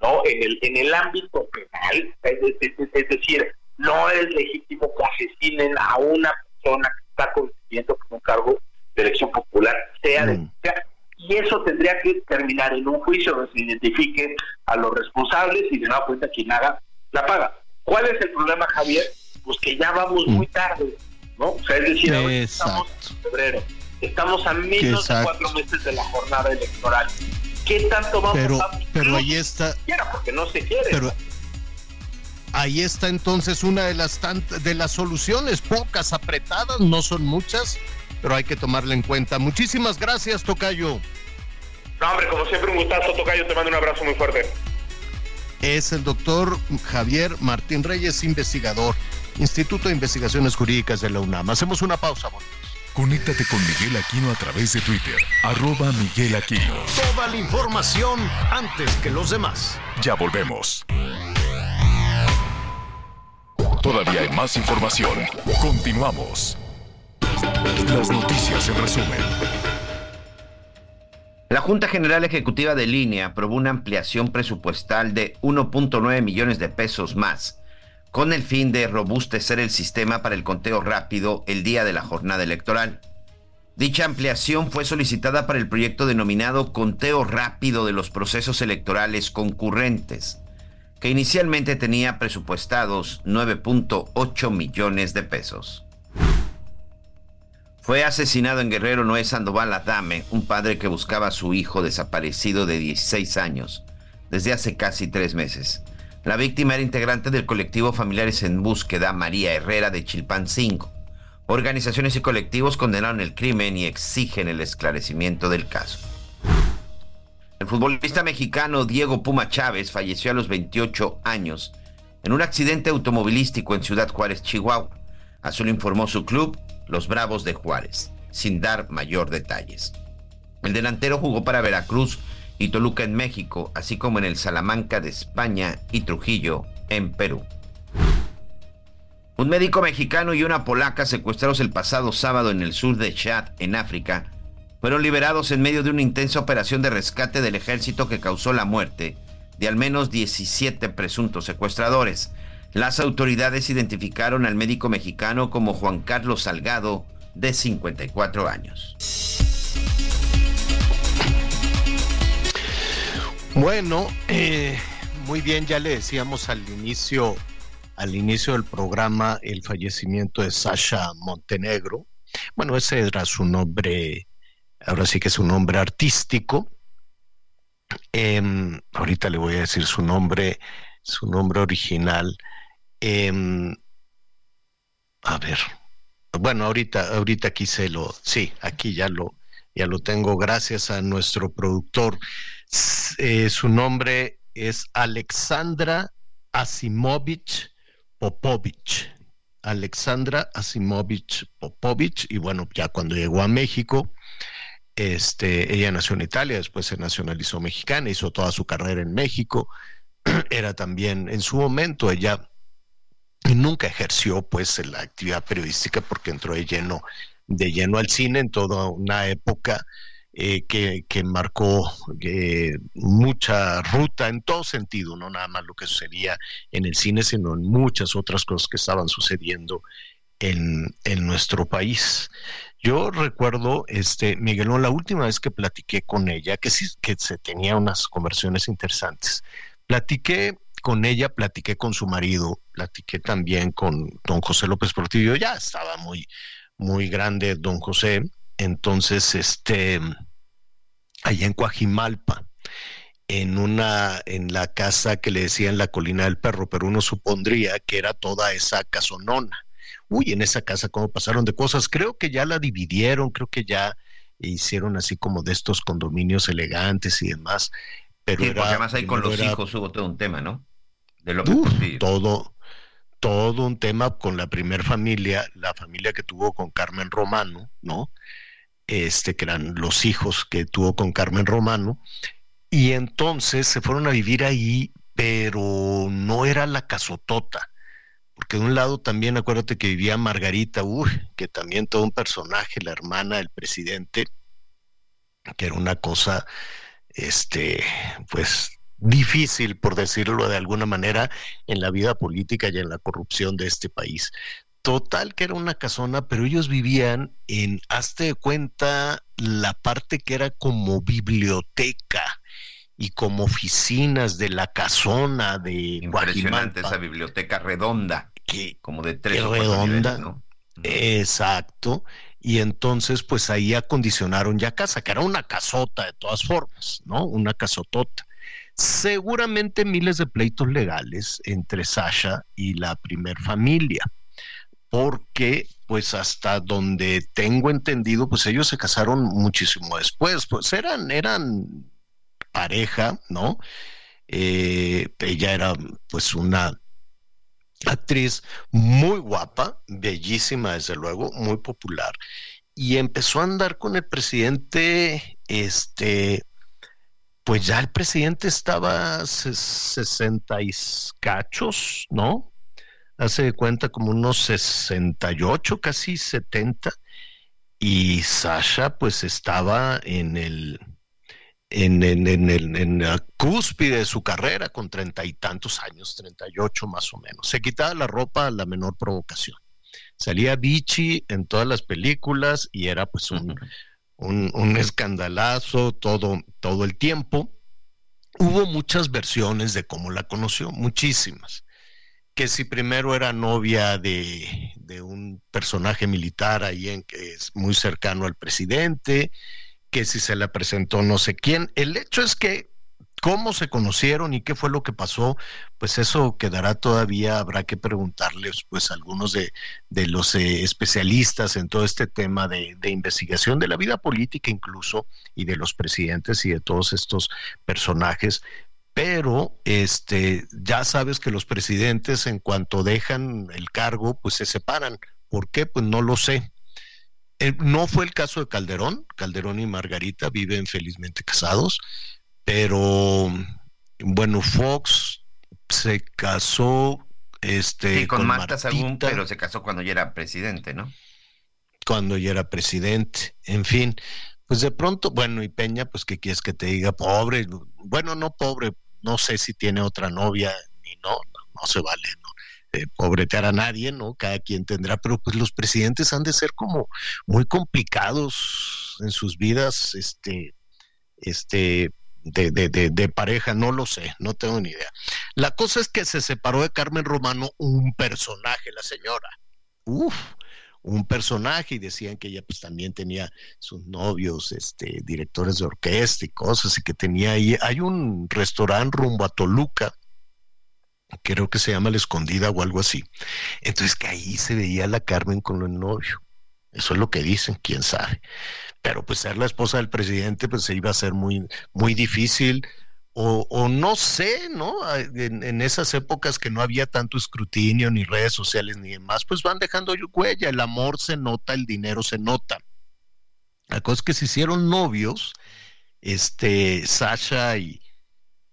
¿no? En el, en el ámbito penal, es, decir, no es legítimo que asesinen a una persona que está consiguiendo con un cargo de elección popular, sea de mm. y eso tendría que terminar en un juicio donde se identifique a los responsables y de nueva cuenta quien haga la paga. ¿Cuál es el problema, Javier? Pues que ya vamos muy mm. tarde, ¿no? O sea, es decir, ahora estamos en febrero, estamos a menos de cuatro meses de la jornada electoral. ¿Qué tanto vamos
pero,
a
Pero ahí está.
Porque no se quiere.
Pero, ahí está entonces una de las de las soluciones, pocas apretadas, no son muchas, pero hay que tomarla en cuenta. Muchísimas gracias, Tocayo.
No, hombre, como siempre, un gustazo, Tocayo. Te mando un abrazo muy fuerte.
Es el doctor Javier Martín Reyes, investigador, Instituto de Investigaciones Jurídicas de la UNAM. Hacemos una pausa, amor.
Conéctate con Miguel Aquino a través de Twitter, arroba Miguel Aquino.
Toda la información antes que los demás.
Ya volvemos. Todavía hay más información. Continuamos. Las noticias en resumen.
La Junta General Ejecutiva de Línea aprobó una ampliación presupuestal de 1.9 millones de pesos más con el fin de robustecer el sistema para el conteo rápido el día de la jornada electoral. Dicha ampliación fue solicitada para el proyecto denominado Conteo Rápido de los Procesos Electorales Concurrentes, que inicialmente tenía presupuestados 9.8 millones de pesos. Fue asesinado en Guerrero Noé Sandoval Adame, un padre que buscaba a su hijo desaparecido de 16 años desde hace casi tres meses. La víctima era integrante del colectivo Familiares en Búsqueda María Herrera de Chilpancingo. Organizaciones y colectivos condenaron el crimen y exigen el esclarecimiento del caso. El futbolista mexicano Diego Puma Chávez falleció a los 28 años en un accidente automovilístico en Ciudad Juárez, Chihuahua. Así lo informó su club, los Bravos de Juárez, sin dar mayor detalles. El delantero jugó para Veracruz y Toluca en México, así como en el Salamanca de España y Trujillo en Perú. Un médico mexicano y una polaca secuestrados el pasado sábado en el sur de Chad, en África, fueron liberados en medio de una intensa operación de rescate del ejército que causó la muerte de al menos 17 presuntos secuestradores. Las autoridades identificaron al médico mexicano como Juan Carlos Salgado, de 54 años.
Bueno, eh, muy bien, ya le decíamos al inicio, al inicio del programa el fallecimiento de Sasha Montenegro. Bueno, ese era su nombre, ahora sí que es un nombre artístico. Em, ahorita le voy a decir su nombre, su nombre original. Em, a ver, bueno, ahorita, ahorita aquí se lo, sí, aquí ya lo, ya lo tengo gracias a nuestro productor. Eh, su nombre es Alexandra Asimovich Popovich. Alexandra Asimovich Popovich. Y bueno, ya cuando llegó a México, este, ella nació en Italia, después se nacionalizó mexicana, hizo toda su carrera en México. Era también, en su momento, ella nunca ejerció pues la actividad periodística porque entró de lleno, de lleno al cine en toda una época eh, que, marcó eh, mucha ruta en todo sentido, no nada más lo que sucedía en el cine, sino en muchas otras cosas que estaban sucediendo en, nuestro país. Yo recuerdo, este, Miguelón, la última vez que platiqué con ella, que sí, que se tenía unas conversiones interesantes. Platiqué con ella, platiqué con su marido, platiqué también con don José López Portillo, ya estaba muy, muy grande don José, entonces, este, allá en Coajimalpa, en una, en la casa que le decían la colina del perro, pero uno supondría que era toda esa casonona. Uy, en esa casa cómo pasaron de cosas. Creo que ya la dividieron, creo que ya hicieron así como de estos condominios elegantes y demás. Pero
sí, porque además ahí con los hijos hubo todo un tema, ¿no?
De lo todo, todo un tema con la primer familia, la familia que tuvo con Carmen Romano, ¿no? Este, que eran los hijos que tuvo con Carmen Romano, y entonces se fueron a vivir ahí, pero no era la casotota, porque de un lado también acuérdate que vivía Margarita, uy, que también todo un personaje, la hermana del presidente, que era una cosa, este, pues difícil, por decirlo de alguna manera, en la vida política y en la corrupción de este país. Total que era una casona, pero ellos vivían en, hazte de cuenta, la parte que era como biblioteca y como oficinas de la casona de
Impresionante esa biblioteca redonda,
que,
como de tres
o redonda, ¿no? Exacto. Y entonces, pues ahí acondicionaron ya casa, que era una casota de todas formas, ¿no? Una casotota. Seguramente miles de pleitos legales entre Sasha y la primer familia porque pues hasta donde tengo entendido, pues ellos se casaron muchísimo después, pues eran, eran pareja, ¿no? Eh, ella era pues una actriz muy guapa, bellísima desde luego, muy popular, y empezó a andar con el presidente, este, pues ya el presidente estaba 60 y cachos, ¿no? Hace de cuenta como unos 68, casi 70, y Sasha pues estaba en el, en, en, en, en, la cúspide de su carrera, con treinta y tantos años, treinta y ocho más o menos. Se quitaba la ropa a la menor provocación. Salía Vichy en todas las películas y era pues un, un, un escandalazo todo, todo el tiempo. Hubo muchas versiones de cómo la conoció, muchísimas. Que si primero era novia de, de un personaje militar ahí en que es muy cercano al presidente, que si se la presentó no sé quién. El hecho es que cómo se conocieron y qué fue lo que pasó, pues eso quedará todavía, habrá que preguntarles pues a algunos de, de los eh, especialistas en todo este tema de, de, investigación de la vida política incluso y de los presidentes y de todos estos personajes. Pero este ya sabes que los presidentes en cuanto dejan el cargo, pues se separan. ¿Por qué? Pues no lo sé. Eh, no fue el caso de Calderón. Calderón y Margarita viven felizmente casados, pero bueno, Fox se casó este,
sí, con, con Marta Sagún, pero se casó cuando ya era presidente, ¿no?
Cuando ya era presidente, en fin. Pues de pronto, bueno, y Peña, pues qué quieres que te diga, pobre, bueno, no pobre, no sé si tiene otra novia, ni no, no, no se vale, ¿no? eh, pobretear a nadie, ¿no? Cada quien tendrá, pero pues los presidentes han de ser como muy complicados en sus vidas, este, este, de, de, de, de, pareja, no lo sé, no tengo ni idea. La cosa es que se separó de Carmen Romano un personaje, la señora. Uf, un personaje y decían que ella pues también tenía sus novios, este, directores de orquesta y cosas y que tenía ahí, hay un restaurante rumbo a Toluca creo que se llama La Escondida o algo así. Entonces que ahí se veía la Carmen con el novio. Eso es lo que dicen, quién sabe. Pero pues ser la esposa del presidente pues se iba a ser muy, muy difícil. O, no sé, ¿no? En, en, esas épocas que no había tanto escrutinio, ni redes sociales, ni demás, pues van dejando huella. El amor se nota, el dinero se nota. La cosa es que se hicieron novios, este, Sasha y,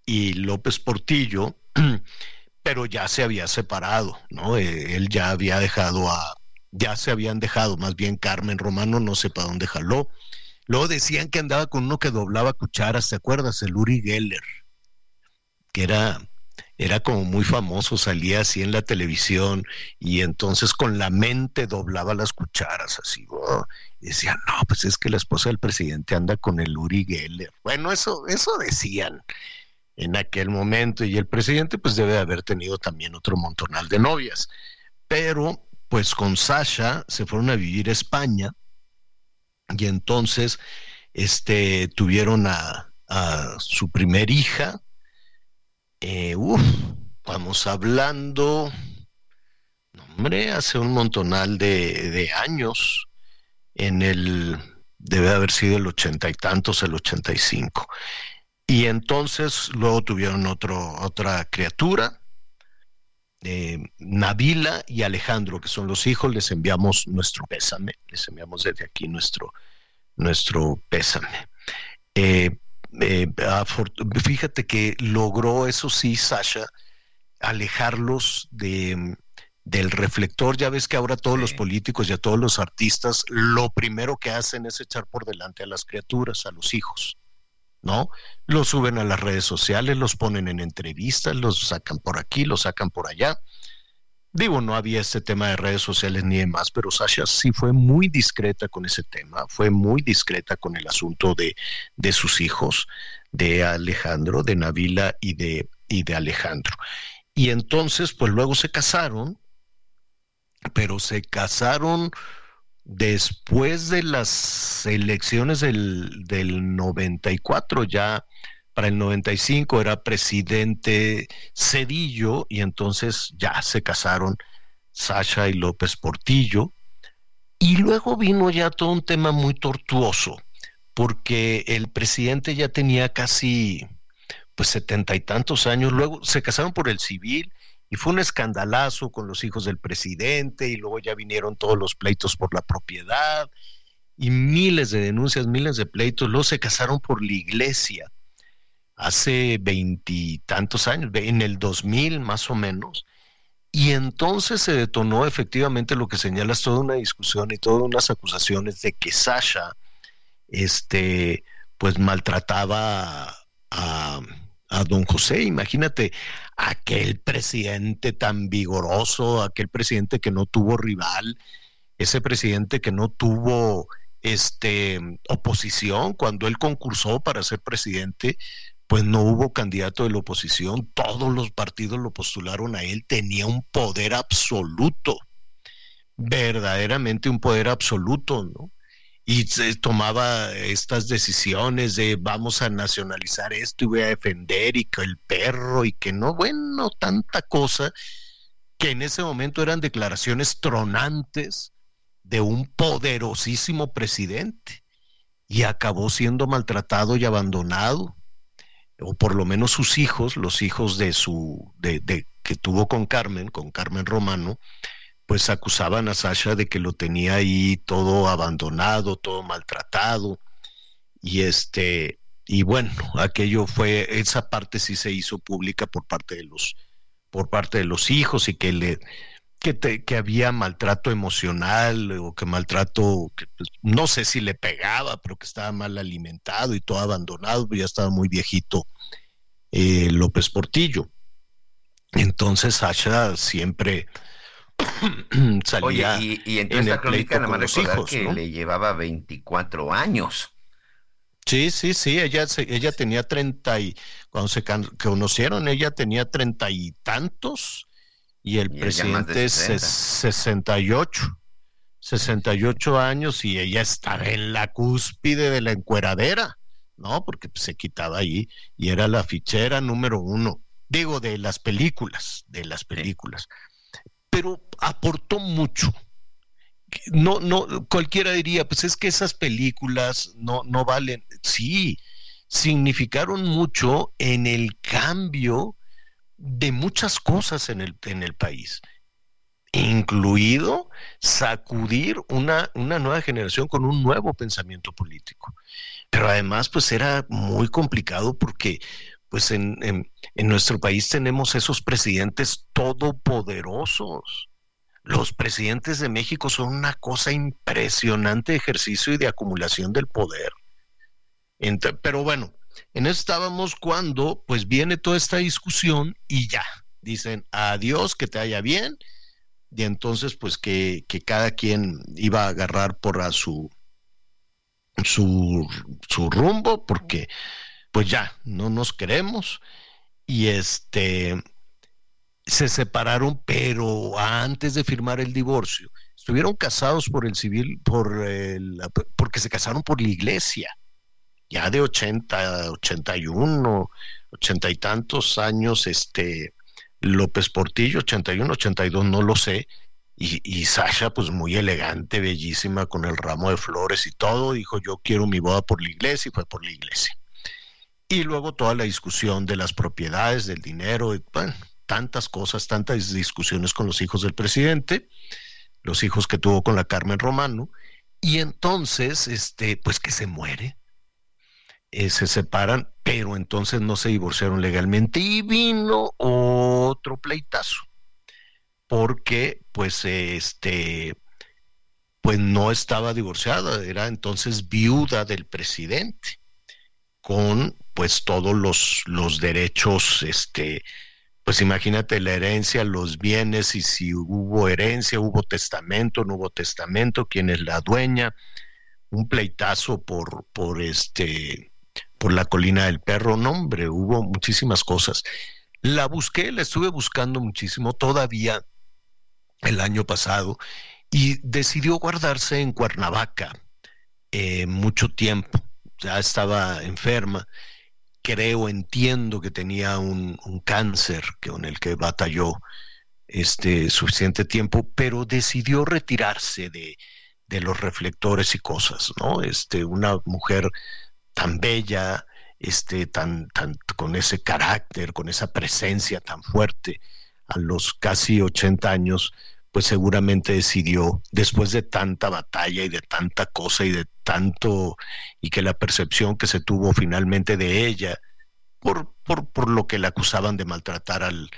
y López Portillo, pero ya se había separado, ¿no? Eh, él ya había dejado a, ya se habían dejado, más bien Carmen Romano, no sé para dónde jaló. Luego decían que andaba con uno que doblaba cucharas, ¿te acuerdas? El Uri Geller, que era, era como muy famoso, salía así en la televisión y entonces con la mente doblaba las cucharas, así, oh, y decían, no, pues es que la esposa del presidente anda con el Uri Geller. Bueno, eso, eso decían en aquel momento y el presidente pues debe haber tenido también otro montonal de novias. Pero pues con Sasha se fueron a vivir a España y entonces este, tuvieron a, su primer hija. Eh, vamos hablando, hombre, hace un montonal de, de años, en el, debe haber sido el ochenta y tantos, el ochenta y cinco. Y entonces luego tuvieron otro, otra criatura, eh, Nabila y Alejandro, que son los hijos, les enviamos nuestro pésame, les enviamos desde aquí nuestro, nuestro pésame. Eh, eh, fíjate que logró, eso sí, Sasha, alejarlos de, del reflector. Ya ves que ahora todos sí. los políticos y a todos los artistas lo primero que hacen es echar por delante a las criaturas, a los hijos. ¿No? Los suben a las redes sociales, los ponen en entrevistas, los sacan por aquí, los sacan por allá. Digo, no había este tema de redes sociales ni demás, pero Sasha sí fue muy discreta con ese tema, fue muy discreta con el asunto de, de sus hijos, de Alejandro, de Navila y de, y de Alejandro. Y entonces, pues luego se casaron, pero se casaron después de las elecciones del, del 94, ya para el 95 era presidente Cedillo y entonces ya se casaron Sasha y López Portillo. Y luego vino ya todo un tema muy tortuoso, porque el presidente ya tenía casi pues setenta y tantos años, luego se casaron por el civil y fue un escandalazo con los hijos del presidente y luego ya vinieron todos los pleitos por la propiedad y miles de denuncias, miles de pleitos, luego se casaron por la iglesia hace veintitantos años, en el 2000 más o menos, y entonces se detonó efectivamente lo que señala es toda una discusión y todas unas acusaciones de que Sasha, este, pues maltrataba a, a don José. Imagínate aquel presidente tan vigoroso, aquel presidente que no tuvo rival, ese presidente que no tuvo este oposición cuando él concursó para ser presidente, pues no hubo candidato de la oposición, todos los partidos lo postularon a él, tenía un poder absoluto, verdaderamente un poder absoluto, ¿no? Y se tomaba estas decisiones de vamos a nacionalizar esto y voy a defender y que el perro y que no, bueno, tanta cosa que en ese momento eran declaraciones tronantes de un poderosísimo presidente y acabó siendo maltratado y abandonado o por lo menos sus hijos, los hijos de su de, de que tuvo con Carmen, con Carmen Romano, pues acusaban a Sasha de que lo tenía ahí todo abandonado, todo maltratado. Y este, y bueno, aquello fue, esa parte sí se hizo pública por parte de los, por parte de los hijos y que le, que, que había maltrato emocional o que maltrato, pues, no sé si le pegaba, pero que estaba mal alimentado y todo abandonado, ya estaba muy viejito eh, López Portillo. Entonces Sasha siempre,
Oye, y, en esta crónica nada más recordar que le llevaba 24 años.
Sí, sí, sí, ella, ella tenía 30 y cuando se conocieron ella tenía treinta y tantos y el presidente es 68, 68 años y ella estaba en la cúspide de la encueradera, ¿no? Porque se quitaba ahí y era la fichera número uno, digo, de las películas, de las películas pero aportó mucho. No, no, cualquiera diría, pues es que esas películas no, no valen. Sí, significaron mucho en el cambio de muchas cosas en el, en el país, incluido sacudir una, una nueva generación con un nuevo pensamiento político. Pero además, pues era muy complicado porque pues en, en, nuestro país tenemos esos presidentes todopoderosos. Los presidentes de México son una cosa impresionante de ejercicio y de acumulación del poder. pero bueno, en eso estábamos cuando pues viene toda esta discusión y ya, dicen adiós, que te haya bien, y entonces pues que, que cada quien iba a agarrar por a su, su, su rumbo, porque pues ya, no nos queremos. Y este, se separaron, pero antes de firmar el divorcio, estuvieron casados por el civil, por el, porque se casaron por la iglesia, ya de 80, 81, 80 y tantos años, este, López Portillo, 81, 82, no lo sé, y, y, Sasha, pues muy elegante, bellísima, con el ramo de flores y todo, dijo, yo quiero mi boda por la iglesia, y fue por la iglesia. Y luego toda la discusión de las propiedades, del dinero, tantas cosas, tantas discusiones con los hijos del presidente, los hijos que tuvo con la Carmen Romano, y entonces, este, pues que se muere, eh, se separan, pero entonces no se divorciaron legalmente y vino otro pleitazo, porque pues este, pues no estaba divorciada, era entonces viuda del presidente con pues todos los, los derechos, este, pues imagínate la herencia, los bienes y si hubo herencia, hubo testamento, no hubo testamento, quién es la dueña, un pleitazo por, por este, por la colina del perro, no hombre, hubo muchísimas cosas. La busqué, la estuve buscando muchísimo todavía el año pasado y decidió guardarse en Cuernavaca eh, mucho tiempo ya estaba enferma, creo, entiendo que tenía un, cáncer con el que batalló este suficiente tiempo, pero decidió retirarse de, de los reflectores y cosas, ¿no? Este, una mujer tan bella, este, tan, tan, con ese carácter, con esa presencia tan fuerte, a los casi 80 años, pues seguramente decidió, después de tanta batalla y de tanta cosa y de tanto, y que la percepción que se tuvo finalmente de ella, por, por, por lo que le acusaban de maltratar al,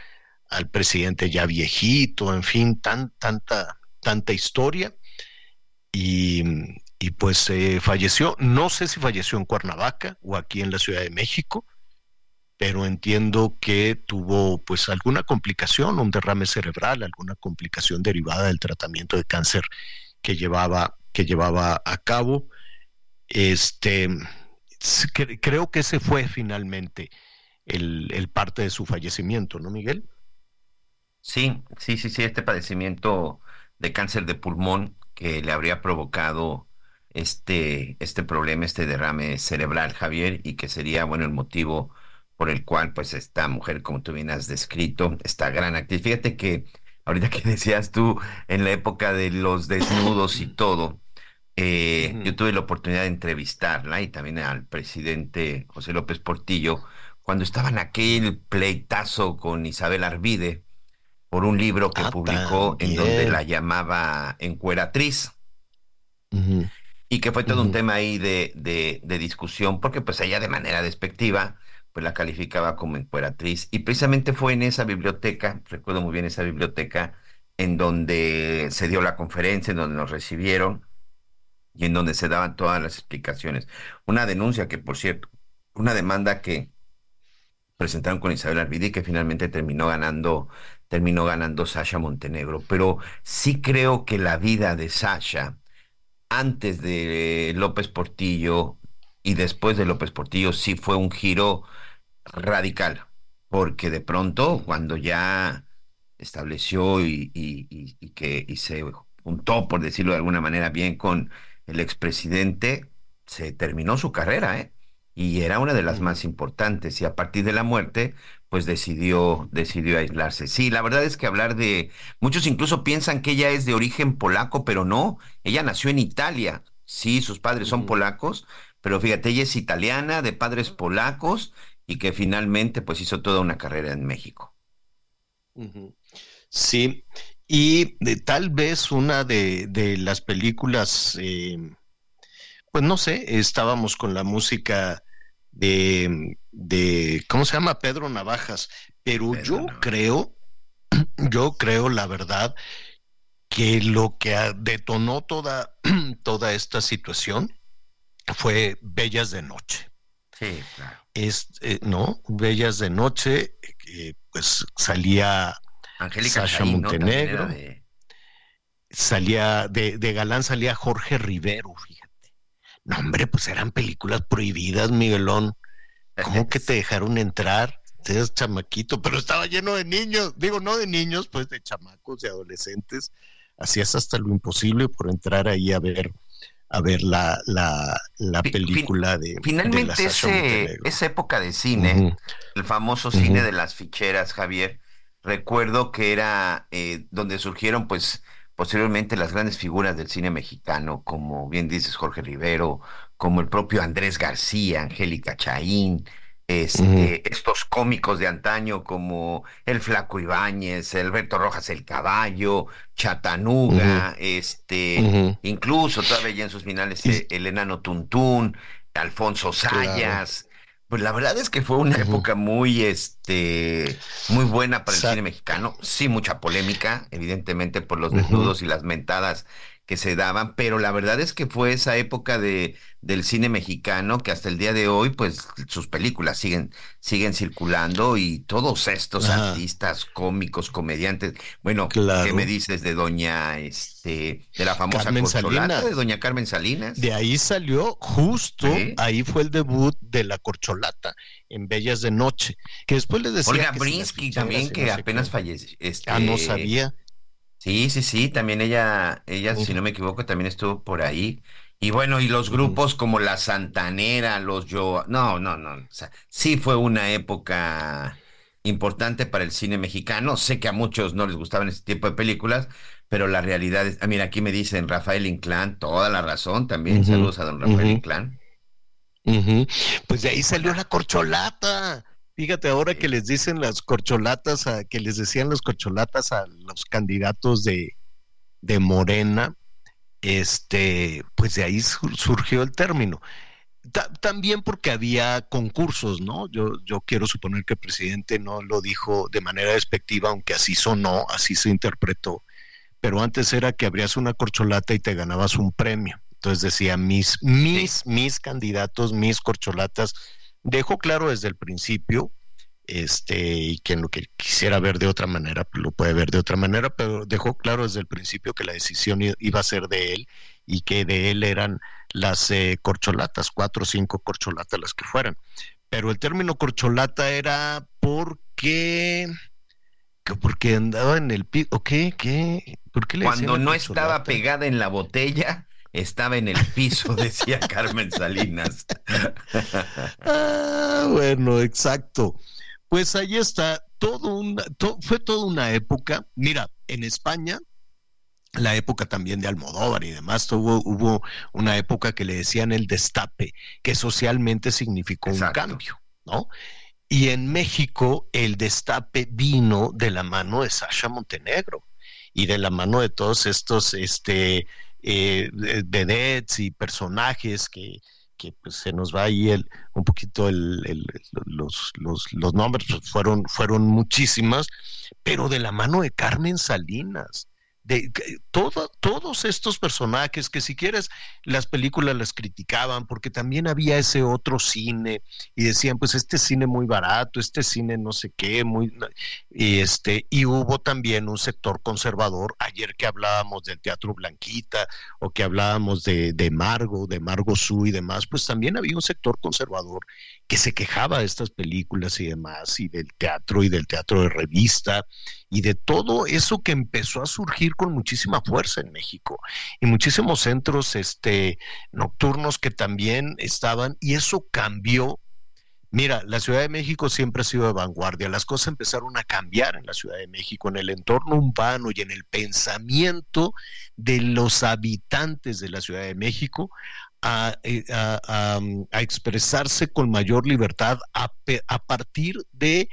al presidente ya viejito, en fin, tan, tanta, tanta historia. Y, y pues eh, falleció. No sé si falleció en Cuernavaca o aquí en la Ciudad de México, pero entiendo que tuvo pues alguna complicación, un derrame cerebral, alguna complicación derivada del tratamiento de cáncer que llevaba, que llevaba a cabo. Este, creo que ese fue finalmente el, el parte de su fallecimiento, ¿no, Miguel?
Sí, sí, sí, sí, este padecimiento de cáncer de pulmón que le habría provocado este, este problema, este derrame cerebral, Javier, y que sería, bueno, el motivo por el cual, pues, esta mujer, como tú bien has descrito, esta gran actriz. Fíjate que ahorita que decías tú, en la época de los desnudos y todo, eh, yo tuve la oportunidad de entrevistarla y también al presidente José López Portillo, cuando estaban aquel pleitazo con Isabel Arvide por un libro que ah, publicó en donde la llamaba encueratriz. Y que fue todo un tema ahí de, de, discusión, porque pues ella de manera despectiva, pues la calificaba como emperatriz. Y precisamente fue en esa biblioteca, recuerdo muy bien esa biblioteca, en donde se dio la conferencia, en donde nos recibieron y en donde se daban todas las explicaciones. Una denuncia que, por cierto, una demanda que presentaron con Isabel Arvidi que finalmente terminó ganando, terminó ganando Sasha Montenegro. Pero sí creo que la vida de Sasha antes de López Portillo y después de López Portillo sí fue un giro radical, porque de pronto cuando ya estableció y, que y se juntó, por decirlo de alguna manera, bien con el expresidente, se terminó su carrera, ¿eh? Y era una de las más importantes. Y a partir de la muerte, pues decidió, decidió aislarse. Sí, la verdad es que hablar de, muchos incluso piensan que ella es de origen polaco, pero no, ella nació en Italia. Sí, sus padres son polacos, pero fíjate, ella es italiana, de padres polacos, y que finalmente pues hizo toda una carrera en México.
Sí, y de, tal vez una de, de las películas, eh, pues no sé, estábamos con la música de, de, ¿cómo se llama? Pedro Navajas. Pero yo creo, yo creo la verdad que lo que detonó toda, toda esta situación fue Bellas de Noche.
Sí, claro.
Es, eh, ¿No? Bellas de Noche, pues salía
Angélica Sasha Montenegro.
Salía, de, de galán salía Jorge Rivero, fíjate. No, hombre, pues eran películas prohibidas, Miguelón. ¿Cómo que te dejaron entrar? Eres chamaquito, pero estaba lleno de niños. Digo, no de niños, pues de chamacos, y adolescentes. Hacías hasta lo imposible por entrar ahí a ver a ver la, la, la película de.
Finalmente, esa época de cine, el famoso cine de las ficheras, Javier, recuerdo que era eh, donde surgieron, pues, posteriormente las grandes figuras del cine mexicano, como bien dices Jorge Rivero, como el propio Andrés García, Angélica Chaín, este, estos cómicos de antaño como El Flaco Ibáñez, Alberto Rojas el Caballo, Chatanuga, este, incluso todavía en sus finales eh, el enano Tuntún, Alfonso Sayas, pues la verdad es que fue una época muy, este, muy buena para el cine mexicano. Sí, mucha polémica, evidentemente por los desnudos y las mentadas que se daban, pero la verdad es que fue esa época de, del cine mexicano que hasta el día de hoy, pues sus películas siguen, siguen circulando y todos estos artistas, cómicos, comediantes, bueno, ¿qué me dices de doña, este, de la famosa
Carmen Salinas.
de doña Carmen Salinas?
De ahí salió justo, ahí fue el debut de la corcholata en Bellas de Noche, que después le decía...
Olga Brinsky también, que apenas falleció. Este,
ah, no sabía.
Sí, sí, sí, también ella, ella, si no me equivoco, también estuvo por ahí. Y bueno, y los grupos como La Santanera, los Yo, no, no, no, o sea, sí fue una época importante para el cine mexicano. Sé que a muchos no les gustaban este tipo de películas, pero la realidad es, ah, mira, aquí me dicen Rafael Inclán, toda la razón también. Saludos a don Rafael Inclán.
Pues de ahí salió la corcholata. Fíjate ahora que les dicen las corcholatas, a, que les decían las corcholatas a los candidatos de, de Morena, este, pues de ahí surgió el término. también porque había concursos, ¿no? Yo, yo quiero suponer que el presidente no lo dijo de manera despectiva, aunque así sonó, así se interpretó. Pero antes era que abrías una corcholata y te ganabas un premio. Entonces decía mis, mis, mis candidatos, mis corcholatas. Dejó claro desde el principio, este, y quien lo que quisiera ver de otra manera, lo puede ver de otra manera, pero dejó claro desde el principio que la decisión iba a ser de él y que de él eran las eh, corcholatas, cuatro o cinco corcholatas las que fueran. Pero el término corcholata era porque porque andaba en el piso, ¿qué? ¿Qué? ¿Por qué
le Cuando no estaba pegada en la botella, estaba en el piso, decía Carmen Salinas.
ah, bueno, exacto. Pues ahí está, todo una, fue toda una época. Mira, en España, la época también de Almodóvar y demás, hubo, hubo una época que le decían el destape, que socialmente significó un cambio, ¿no? Y en México el destape vino de la mano de Sasha Montenegro y de la mano de todos estos este, eh, vedettes y personajes que, pues, se nos va ahí el, un poquito el, los, los, los, nombres, fueron, fueron muchísimas, pero de la mano de Carmen Salinas, de todo, todos estos personajes que si quieres las películas las criticaban porque también había ese otro cine y decían pues este cine muy barato, este cine no sé qué, muy y este y hubo también un sector conservador. Ayer que hablábamos del Teatro Blanquita o que hablábamos de, de Margo, de Margo Su y demás, pues también había un sector conservador que se quejaba de estas películas y demás, y del teatro y del teatro de revista, y de todo eso que empezó a surgir con muchísima fuerza en México, y muchísimos centros este, nocturnos que también estaban, y eso cambió. Mira, la Ciudad de México siempre ha sido de vanguardia. Las cosas empezaron a cambiar en la Ciudad de México, en el entorno urbano y en el pensamiento de los habitantes de la Ciudad de México eh, mm, a, expresarse con mayor libertad a, partir de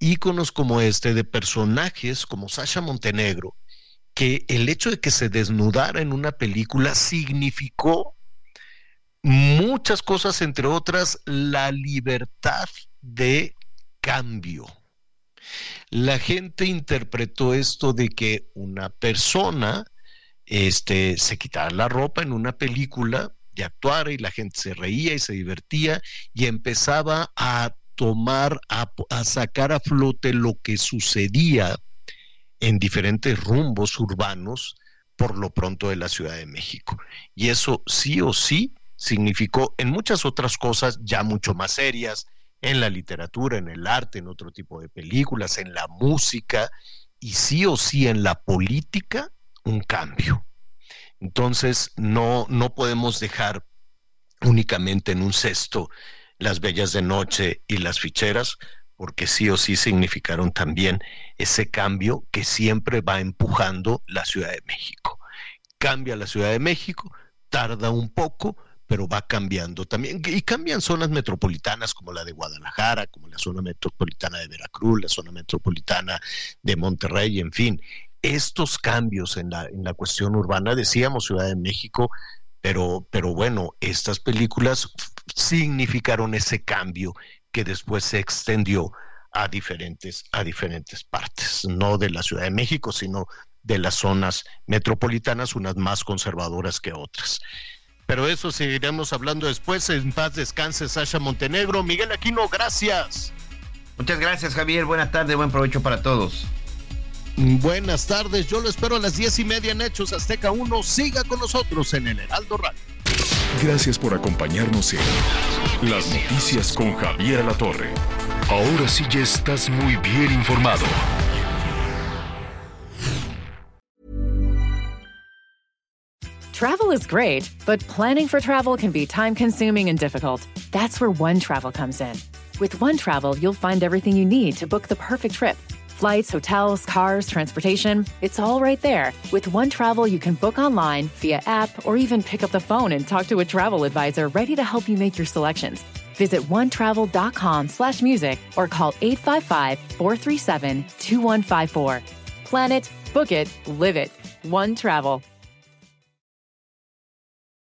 íconos como este, de personajes como Sasha Montenegro, que el hecho de que se desnudara en una película significó muchas cosas, entre otras, la libertad de cambio. La gente interpretó esto de que una persona este, se quitara la ropa en una película actuar y la gente se reía y se divertía y empezaba a tomar, a, sacar a flote lo que sucedía en diferentes rumbos urbanos por lo pronto de la Ciudad de México. Y eso sí o sí significó en muchas otras cosas ya mucho más serias, en la literatura, en el arte, en otro tipo de películas, en la música y sí o sí en la política, un cambio. Entonces, no, no podemos dejar únicamente en un cesto las bellas de noche y las ficheras, porque sí o sí significaron también ese cambio que siempre va empujando la Ciudad de México. Cambia la Ciudad de México, tarda un poco, pero va cambiando también. Y cambian zonas metropolitanas como la de Guadalajara, como la zona metropolitana de Veracruz, la zona metropolitana de Monterrey, en fin estos cambios en la, en la cuestión urbana, decíamos Ciudad de México, pero, pero bueno, estas películas significaron ese cambio que después se extendió a diferentes, a diferentes partes, no de la Ciudad de México, sino de las zonas metropolitanas, unas más conservadoras que otras. Pero eso seguiremos hablando después. En paz descanse Sasha Montenegro. Miguel Aquino, gracias.
Muchas gracias, Javier. Buenas tardes, buen provecho para todos.
Buenas tardes, yo lo espero a las diez y media en Hechos Azteca 1. Siga con nosotros en el Heraldo Radio.
Gracias por acompañarnos en Las Noticias con Javier La Torre. Ahora sí ya estás muy bien informado.
Travel is great, but planning for travel can be time consuming and difficult. That's where One Travel comes in. With One Travel, you'll find everything you need to book the perfect trip Flights, hotels, cars, transportation, it's all right there. With One Travel, you can book online, via app, or even pick up the phone and talk to a travel advisor ready to help you make your selections. Visit onetravel.com slash music or call 855-437-2154. Plan it, book it, live it. One Travel.